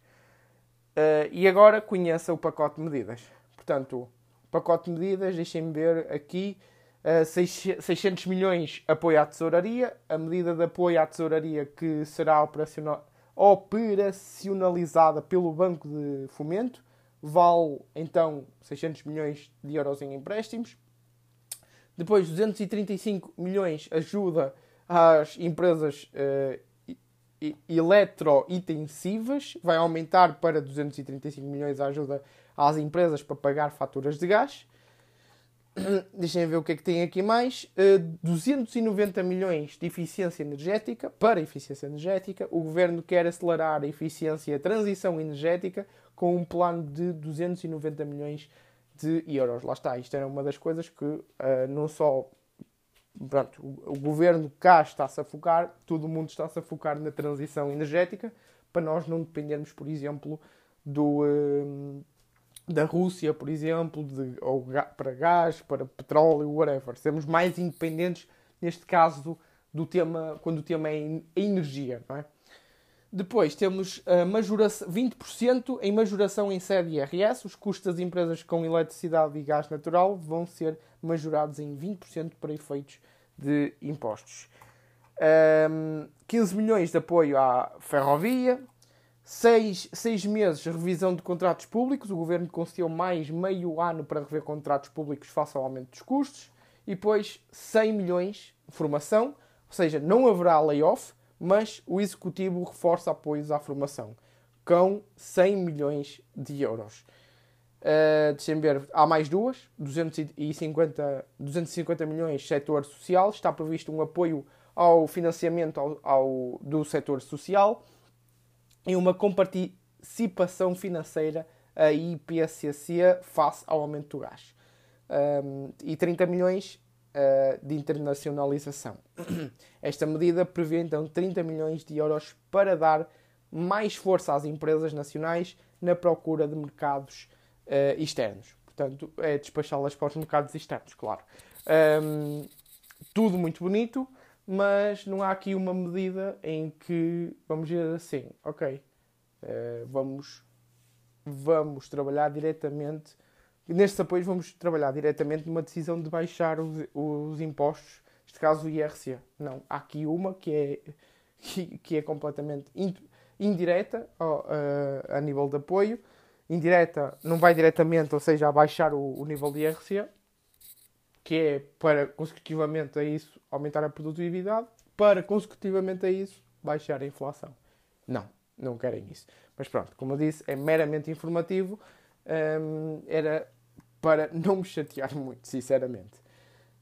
Uh, e agora conheça o pacote de medidas. Portanto, pacote de medidas, deixem-me ver aqui, uh, 600 milhões apoio à tesouraria, a medida de apoio à tesouraria que será operacional, operacionalizada pelo Banco de Fomento, vale então 600 milhões de euros em empréstimos. Depois, 235 milhões ajuda às empresas uh, eletrointensivas, vai aumentar para 235 milhões a ajuda às empresas para pagar faturas de gás. *coughs* Deixem ver o que é que tem aqui mais. Uh, eh, 290 milhões de eficiência energética, para eficiência energética. O governo quer acelerar a eficiência e a transição energética com um plano de 290 milhões de euros. Lá está, isto era uma das coisas que uh, não só pronto, o, o governo cá está-se a focar, todo o mundo está-se a focar na transição energética para nós não dependermos, por exemplo, do, uh, da Rússia, por exemplo, de, ou para gás, para petróleo, whatever. Sermos mais independentes, neste caso, do tema, quando o tema é energia, não é? Depois temos a majoração, 20% em majoração em sede IRS. Os custos das empresas com eletricidade e gás natural vão ser majorados em 20% para efeitos de impostos. Um, 15 milhões de apoio à ferrovia. 6, 6 meses de revisão de contratos públicos. O governo concedeu mais meio ano para rever contratos públicos face ao aumento dos custos. E depois 100 milhões de formação. Ou seja, não haverá layoff mas o Executivo reforça apoios à formação, com 100 milhões de euros. Uh, Deixem ver, há mais duas, 250, 250 milhões setor social, está previsto um apoio ao financiamento ao, ao, do setor social e uma comparticipação financeira a IPCC face ao aumento do gás. Um, e 30 milhões uh, de internacionalização. *clears throat* Esta medida prevê então 30 milhões de euros para dar mais força às empresas nacionais na procura de mercados uh, externos. Portanto, é despachá-las para os mercados externos, claro. Um, tudo muito bonito, mas não há aqui uma medida em que vamos dizer assim, ok, uh, vamos, vamos trabalhar diretamente, nestes apoios vamos trabalhar diretamente numa decisão de baixar os, os impostos, neste caso o IRC. Não, há aqui uma que é, que, que é completamente indireta uh, a nível de apoio. Indireta não vai diretamente, ou seja, a baixar o, o nível de IRC, que é para consecutivamente a isso aumentar a produtividade, para consecutivamente a isso baixar a inflação. Não, não querem isso. Mas pronto, como eu disse, é meramente informativo. Um, era para não me chatear *laughs* muito, sinceramente.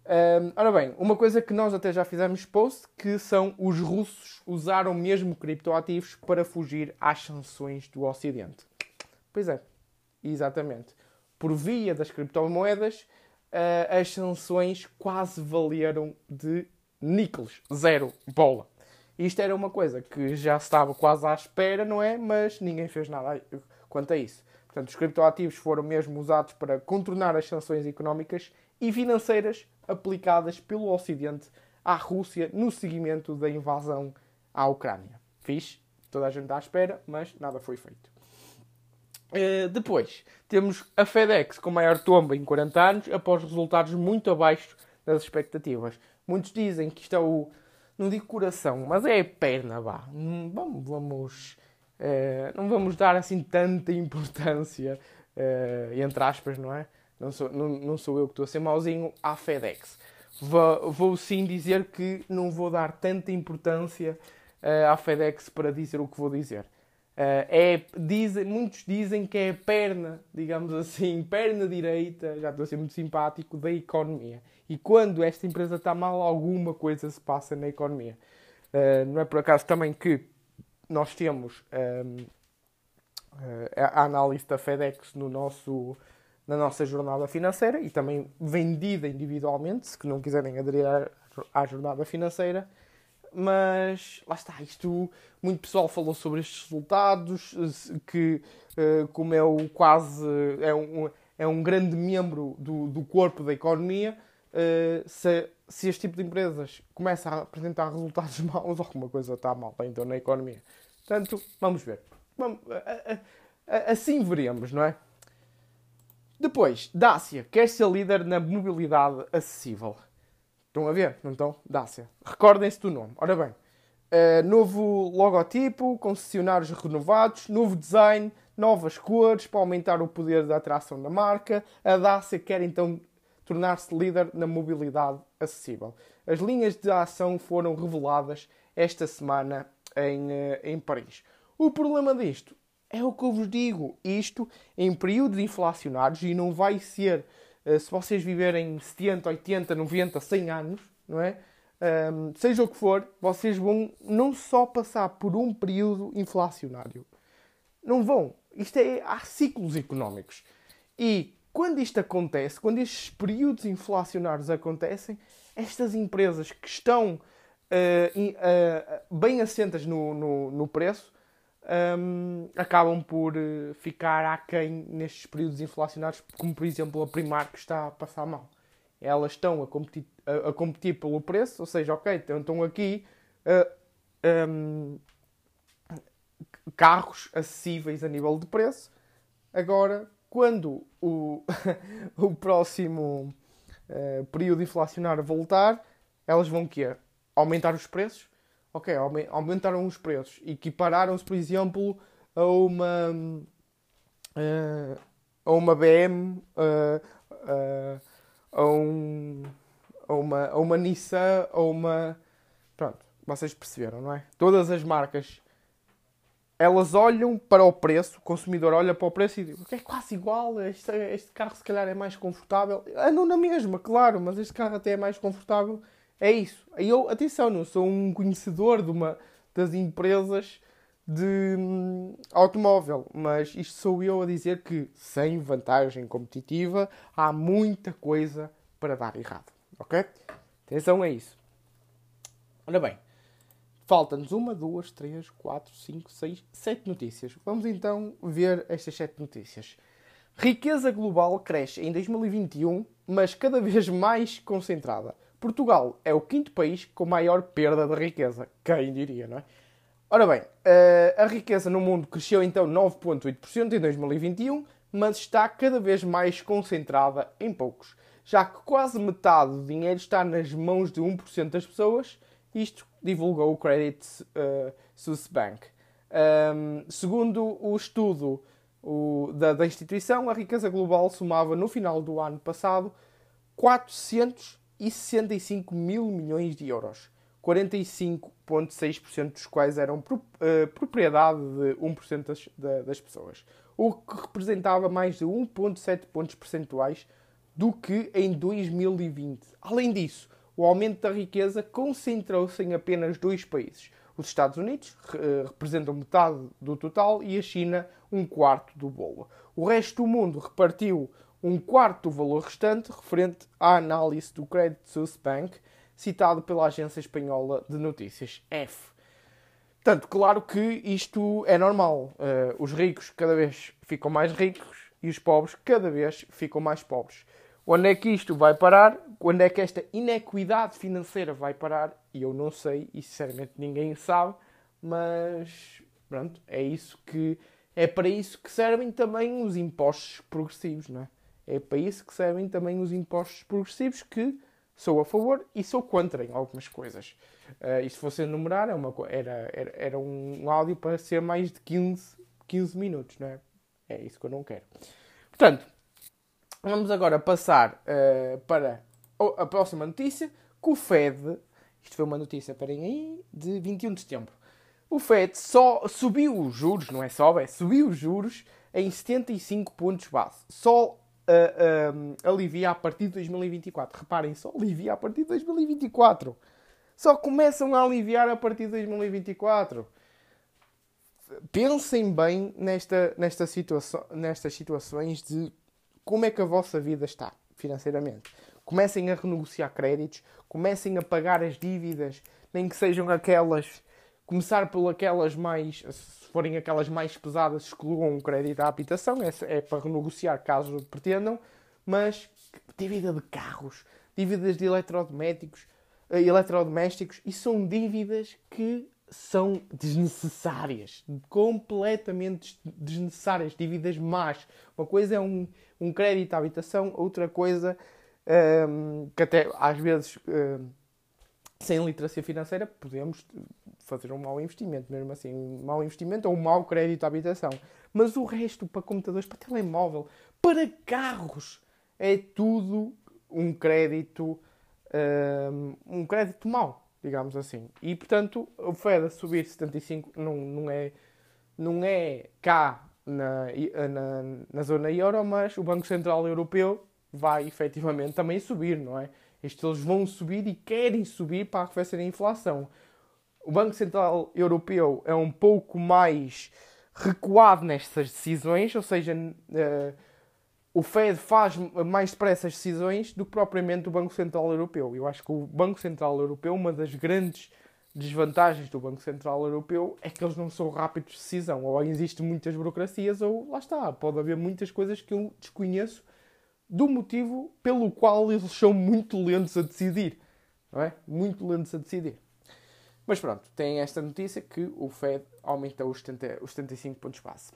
Um, ora bem, uma coisa que nós até já fizemos post, que são os russos usaram mesmo criptoativos para fugir às sanções do Ocidente. Pois é, exatamente. Por via das criptomoedas, uh, as sanções quase valeram de níqueles, zero bola. Isto era uma coisa que já estava quase à espera, não é? Mas ninguém fez nada quanto a isso. Portanto, os criptoativos foram mesmo usados para contornar as sanções económicas e financeiras aplicadas pelo Ocidente à Rússia no seguimento da invasão à Ucrânia. Fiz, toda a gente à espera, mas nada foi feito. Uh, depois, temos a FedEx com maior tomba em 40 anos, após resultados muito abaixo das expectativas. Muitos dizem que isto é o, não digo coração, mas é a perna, vá. Hum, vamos, vamos uh, não vamos dar assim tanta importância, uh, entre aspas, não é? não sou, não, não sou eu que estou a ser mauzinho, à FedEx. Vou, vou sim dizer que não vou dar tanta importância uh, à FedEx para dizer o que vou dizer. É, dizem, muitos dizem que é a perna, digamos assim, perna direita, já estou a ser muito simpático, da economia. E quando esta empresa está mal, alguma coisa se passa na economia. Não é por acaso também que nós temos um, a análise da FedEx no nosso na nossa jornada financeira e também vendida individualmente, se que não quiserem aderir à jornada financeira. Mas lá está, isto muito pessoal falou sobre estes resultados, que eh, como é o quase é um, é um grande membro do, do corpo da economia, eh, se, se este tipo de empresas começa a apresentar resultados *laughs* maus, alguma coisa está mal então na economia. Portanto, vamos ver. Vamos, assim veremos, não é? Depois, Dácia quer ser líder na mobilidade acessível. Estão a ver? Não estão? Dácia. Recordem-se do nome. Ora bem, uh, novo logotipo, concessionários renovados, novo design, novas cores para aumentar o poder da atração da marca. A Dácia quer então tornar-se líder na mobilidade acessível. As linhas de ação foram reveladas esta semana em, uh, em Paris. O problema disto é o que eu vos digo. Isto em períodos inflacionários e não vai ser, uh, se vocês viverem 70, 80, 90, 100 anos, não é? Um, seja o que for, vocês vão não só passar por um período inflacionário. Não vão. Isto é, há ciclos económicos. E quando isto acontece, quando estes períodos inflacionários acontecem, estas empresas que estão uh, uh, bem assentas no, no, no preço um, acabam por uh, ficar aquém nestes períodos inflacionários, como por exemplo a Primark que está a passar mal. Elas estão a competir, a, a competir pelo preço, ou seja, ok, então estão aqui uh, um, carros acessíveis a nível de preço. Agora, quando o, *laughs* o próximo uh, período inflacionário voltar, elas vão querer aumentar os preços ok, aumentaram os preços, equipararam-se, por exemplo, a uma, uh, a uma BM, uh, uh, a, um, a, uma, a uma Nissan, a uma. Pronto, vocês perceberam, não é? Todas as marcas. Elas olham para o preço, o consumidor olha para o preço e diz é quase igual, este, este carro se calhar é mais confortável. Andam na mesma, claro, mas este carro até é mais confortável. É isso. Eu, atenção, não sou um conhecedor de uma das empresas de hum, automóvel, mas isto sou eu a dizer que sem vantagem competitiva há muita coisa para dar errado, ok? Atenção a isso. Ora bem, Falta-nos uma, duas, três, quatro, cinco, seis, sete notícias. Vamos então ver estas sete notícias. Riqueza global cresce em 2021, mas cada vez mais concentrada. Portugal é o quinto país com maior perda de riqueza. Quem diria, não é? Ora bem, eh, a riqueza no mundo cresceu então 9,8% em 2021, mas está cada vez mais concentrada em poucos, já que quase metade do dinheiro está nas mãos de 1% das pessoas isto divulgou o Credit uh, Suisse Bank. Um, segundo o estudo o, da, da, instituição, a riqueza global somava no final do ano passado 465 mil milhões de euros, 45,6% dos quais eram pro, uh, propriedade de 1% das, das pessoas, o que representava mais de 1,7 pontos percentuais do que em 2020. Além disso, o aumento da riqueza concentrou-se em apenas dois países. Os Estados Unidos eh, representam metade do total e a China um quarto do bolo. O resto do mundo repartiu um quarto do valor restante, referente à análise do Credit Suisse Bank, citado pela agência espanhola de notícias F. Portanto, claro que isto é normal. Uh, os ricos cada vez ficam mais ricos e os pobres cada vez ficam mais pobres. Onde é que isto vai parar? Quando é que esta inequidade financeira vai parar? E eu não sei, e sinceramente ninguém sabe, mas pronto, é isso que é para isso que servem também os impostos progressivos, não é? É para isso que servem também os impostos progressivos que sou a favor e sou contra em algumas coisas. Uh, e se fosse enumerar, é uma, era, era, era um áudio para ser mais de 15, 15 minutos, não é? É isso que eu não quero. Portanto, Vamos agora passar uh, para a próxima notícia, que o Fed, isto foi uma notícia, parem aí, de 21 de setembro. O Fed só subiu os juros, não é só, é subiu os juros em 75 pontos base. Só uh, alivia a partir de 2024. Reparem, só alivia a partir de 2024. Só começam a aliviar a partir de 2024. Pensem bem nesta, nesta situação, nestas situações de como é que a vossa vida está financeiramente. Comecem a renegociar créditos, comecem a pagar as dívidas, nem que sejam aquelas. Começar por aquelas mais. Se forem aquelas mais pesadas, excluam o crédito à habitação, é, é para renegociar caso pretendam, mas dívida de carros, dívidas de eletrodomésticos, eh, eletrodomésticos, e são dívidas que são desnecessárias, completamente desnecessárias, dívidas más. Uma coisa é um, um crédito à habitação, outra coisa um, que até às vezes um, sem literacia financeira podemos fazer um mau investimento, mesmo assim, um mau investimento ou um mau crédito à habitação. Mas o resto para computadores, para telemóvel, para carros, é tudo um crédito, um crédito mau digamos assim. E portanto, o Fed a subir 75 não, não, é, não é cá na, na, na zona euro, mas o Banco Central Europeu vai efetivamente também subir, não é? Estes eles vão subir e querem subir para arrefecer a inflação. O Banco Central Europeu é um pouco mais recuado nestas decisões, ou seja, uh, o Fed faz mais depressa as decisões do que propriamente o Banco Central Europeu. Eu acho que o Banco Central Europeu, uma das grandes desvantagens do Banco Central Europeu é que eles não são rápidos de decisão. Ou existem muitas burocracias, ou lá está, pode haver muitas coisas que eu desconheço do motivo pelo qual eles são muito lentos a decidir. Não é? Muito lentos a decidir. Mas pronto, tem esta notícia que o Fed aumenta os, 70, os 75 pontos base.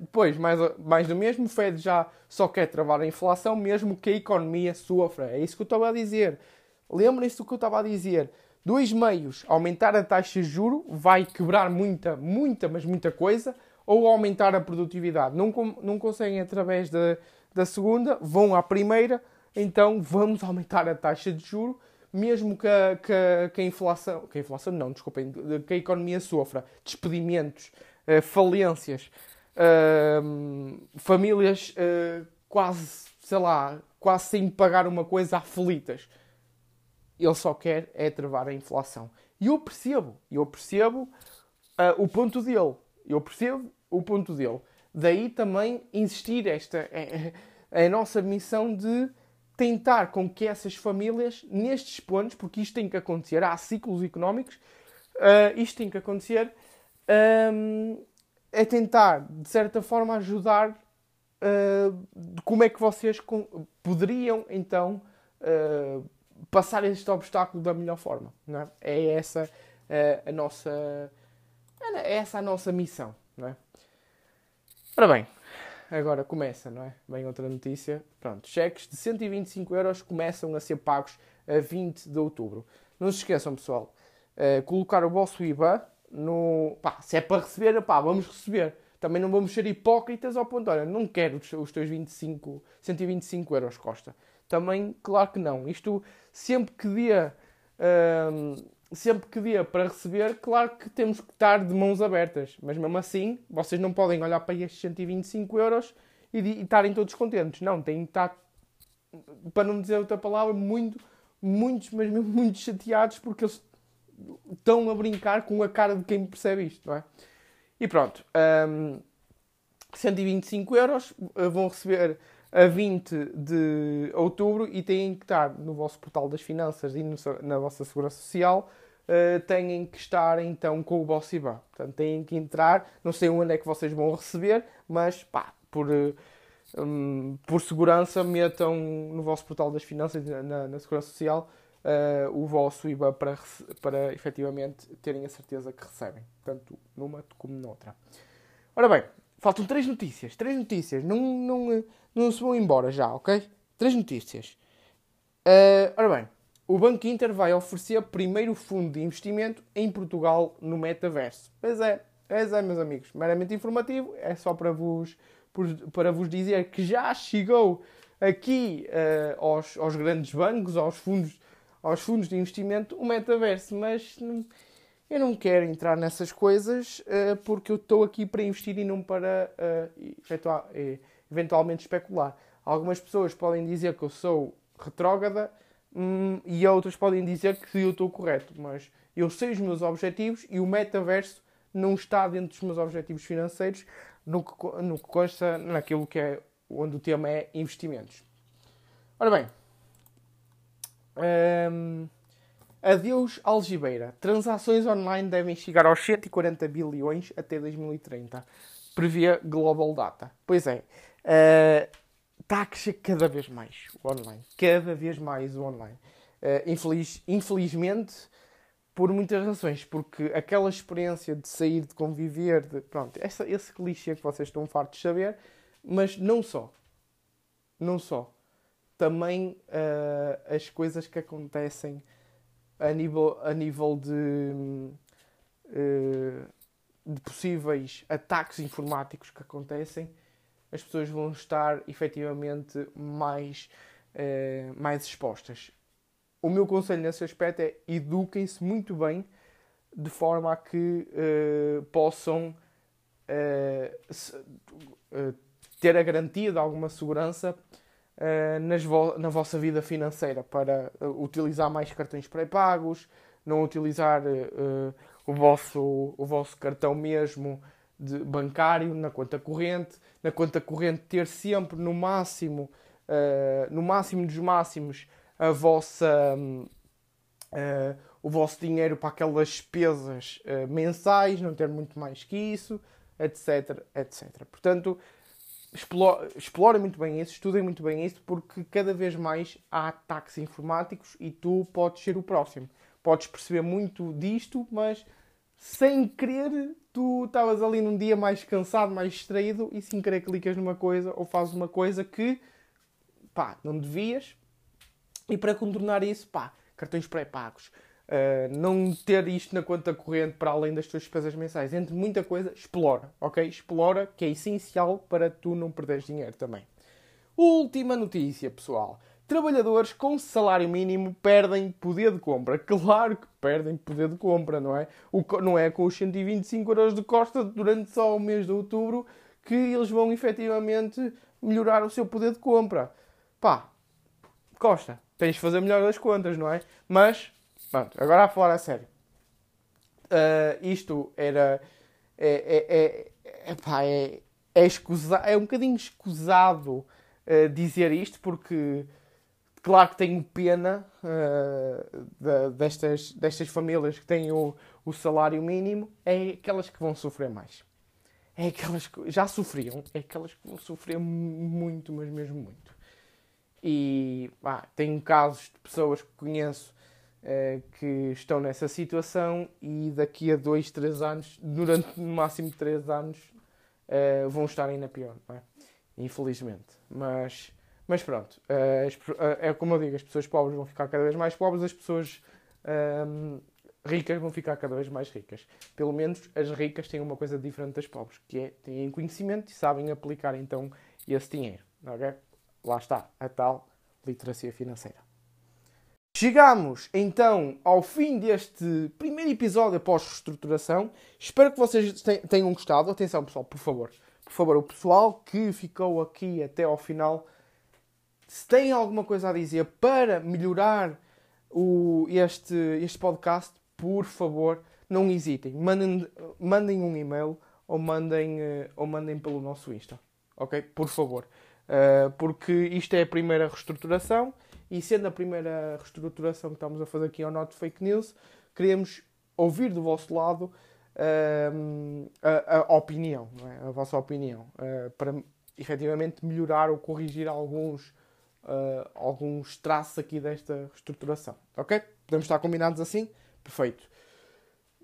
Depois, mais, mais do mesmo, o Fed já só quer travar a inflação, mesmo que a economia sofra. É isso que eu estava a dizer. Lembrem-se do que eu estava a dizer. Dois meios, aumentar a taxa de juro vai quebrar muita, muita, mas muita coisa, ou aumentar a produtividade. Não, não conseguem através da, da segunda, vão à primeira, então vamos aumentar a taxa de juro mesmo que a, que que a inflação, que a inflação não, desculpem, que a economia sofra, despedimentos, uh, falências, uh, famílias uh, quase, sei lá, quase sem pagar uma coisa aflitas. Ele só quer é travar a inflação. E eu percebo, eu percebo o ponto dele. Eu percebo o ponto dele. Daí também insistir esta é a nossa missão de tentar com que essas famílias, nestes pontos, porque isto tem que acontecer, há ciclos económicos, uh, isto tem que acontecer, um, é tentar, de certa forma, ajudar uh, como é que vocês poderiam, então, uh, passar este obstáculo da melhor forma. Não é? é essa uh, a nossa é essa a nossa missão. Não é? Ora bem, agora começa, não é? Vem outra notícia. Pronto, cheques de 125 euros começam a ser pagos a 20 de outubro. Não se esqueçam, pessoal, uh, colocar o vosso IBA no. Pá, se é para receber, pá, vamos receber. Também não vamos ser hipócritas ao ponto, olha, não quero os teus 25, 125 euros, Costa. Também, claro que não. Isto, sempre que dia, hum, sempre que dia para receber, claro que temos que estar de mãos abertas. Mas mesmo assim, vocês não podem olhar para estes 125 euros e, estarem todos contentes. Não, têm que estar, para não dizer outra palavra, muito, muitos, mas mesmo muito chateados porque eles estão a brincar com a cara de quem percebe isto, não é? E pronto, um, 125 euros eh, vão receber a 20 de outubro e têm que estar no vosso portal das finanças e no, na vossa segurança social. Uh, têm que estar então com o vosso IBAN. Portanto, têm que entrar. Não sei onde é que vocês vão receber, mas pá, por, uh, um, por segurança, metam no vosso portal das finanças na, na segurança social uh, o vosso IBA para, para efetivamente terem a certeza que recebem, tanto numa como noutra. Ora bem, faltam três notícias. Três notícias. Não, não, não se vão embora já, ok? Três notícias. Uh, ora bem, o Banco Inter vai oferecer primeiro fundo de investimento em Portugal no metaverso. Pois é, pois é, meus amigos. Meramente informativo, é só para vos, para vos dizer que já chegou aqui uh, aos, aos grandes bancos, aos fundos aos fundos de investimento o metaverso, mas eu não quero entrar nessas coisas uh, porque eu estou aqui para investir e não para uh, eventualmente especular. Algumas pessoas podem dizer que eu sou retrógrada hum, e outras podem dizer que eu estou correto, mas eu sei os meus objetivos e o metaverso não está dentro dos meus objetivos financeiros no que, no que consta naquilo que é onde o tema é investimentos. Ora bem, um, adeus Algibeira. Transações online devem chegar aos 140 bilhões até 2030. Previa Global Data. Pois é. Uh, está a crescer cada vez mais o online. Cada vez mais o online. Uh, infeliz, infelizmente, por muitas razões. Porque aquela experiência de sair, de conviver, de, pronto, essa, esse clichê que vocês estão fartos de saber, mas não só. Não só também uh, as coisas que acontecem a nível, a nível de, uh, de possíveis ataques informáticos que acontecem, as pessoas vão estar efetivamente mais, uh, mais expostas. O meu conselho nesse aspecto é eduquem-se muito bem de forma a que possam ter a garantia de alguma segurança nas vo na vossa vida financeira para uh, utilizar mais cartões pré-pagos, não utilizar uh, o, vosso, o vosso cartão mesmo de bancário na conta corrente, na conta corrente ter sempre no máximo, no máximo dos máximos, a vossa, o vosso dinheiro para aquelas despesas mensais, não ter muito mais que isso, etc, etc. Portanto, explorem muito bem isso, estudem muito bem isso, porque cada vez mais há ataques informáticos e tu podes ser o próximo. Podes perceber muito disto, mas sem querer, tu estavas ali num dia mais cansado, mais distraído e sem querer clicas numa coisa ou fazes uma coisa que, pá, não devias. E para contornar isso, pá, cartões pré-pagos, Uh, não ter isto na conta corrente para além das tuas despesas mensais. Entre muita coisa, explora, ok? Explora, que é essencial para tu não perderes dinheiro também. Última notícia, pessoal. trabalhadores com salário mínimo perdem poder de compra. Claro que perdem poder de compra, não é? O, não é com os 125 euros de costa durante só o mês de outubro que eles vão efetivamente melhorar o seu poder de compra. Pá, Costa, tens de fazer melhor das contas, não é? Mas, pronto, agora a falar a sério. Uh, isto era. É, é, é, é, pá, é, é, escusa, é um bocadinho escusado uh, dizer isto porque Claro que tenho pena uh, de, destas, destas famílias que têm o, o salário mínimo, é aquelas que vão sofrer mais. É aquelas que já sofriam, é aquelas que vão sofrer muito, mas mesmo muito. E ah, tenho casos de pessoas que conheço que estão nessa situação e daqui a dois, três anos, durante no máximo três anos, uh, vão estar ainda pior, é? infelizmente. Mas mas pronto, uh, é como eu digo, as pessoas pobres vão ficar cada vez mais pobres, as pessoas ehm, ricas vão ficar cada vez mais ricas. Pelo menos as ricas têm uma coisa diferente das pobres, que é têm conhecimento e sabem aplicar então esse dinheiro. Okay? Lá está, a tal literacia financeira. Chegamos então ao fim deste primeiro episódio após reestruturação. Espero que vocês tenham gostado. Atenção, pessoal, por favor. Por favor, o pessoal que ficou aqui até ao final se têm alguma coisa a dizer para melhorar o, este, este podcast, por favor, não hesitem. Mandem, mandem um e-mail ou mandem, uh, ou mandem pelo nosso Insta. Ok? Por favor. Uh, porque isto é a primeira reestruturação e sendo a primeira reestruturação que estamos a fazer aqui ao Not Fake News, queremos ouvir do vosso lado uh, a, a, opinião, é? a vossa opinião, para efetivamente melhorar ou corrigir alguns uh, alguns traços aqui desta reestruturação. Ok? Podemos estar combinados assim? Perfeito.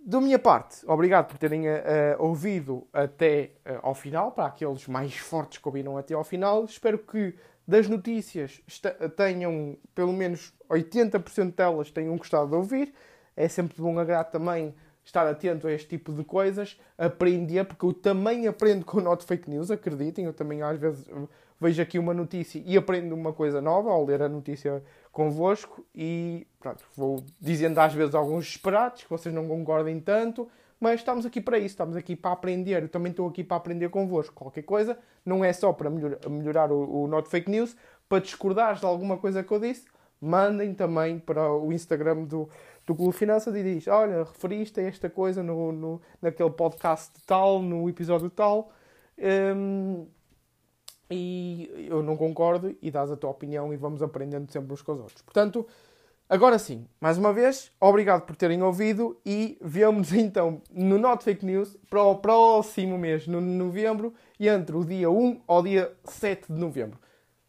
Da minha parte, obrigado por terem uh, ouvido até uh, ao final, para aqueles mais fortes que ouviram até ao final. Espero que das notícias tenham, pelo menos 80% delas tenham gostado de ouvir. É sempre de bom agrado também estar atento a este tipo de coisas, aprender, porque eu também aprendo com not fake news, acreditem, eu também às vezes vejo aqui uma notícia e aprendo uma coisa nova ao ler a notícia convosco. E pronto, vou dizendo às vezes alguns disparates que vocês não concordem tanto, mas estamos aqui para isso, estamos aqui para aprender. Eu também estou aqui para aprender convosco. Qualquer coisa, não é só para melhorar o, o Not Fake News, para discordares de alguma coisa que eu disse, mandem também para o Instagram do, do Clube Finanças e diz: Olha, referiste a esta coisa no, no, naquele podcast tal, no episódio tal. Um, e eu não concordo e dás a tua opinião e vamos aprendendo sempre uns com os outros. Portanto, agora sim, mais uma vez, obrigado por terem ouvido e vemos *laughs* então no Not Fake News para o próximo mês, no novembro, e entre o dia 1 ao dia 7 de novembro.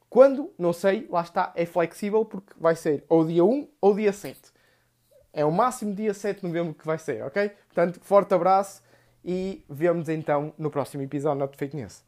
Quando? Não sei, lá está, é flexível porque vai ser ou dia 1 ou dia 7. É o máximo dia 7 de novembro que vai ser, ok? Portanto, forte abraço e vemos então no próximo episódio Not Fake News.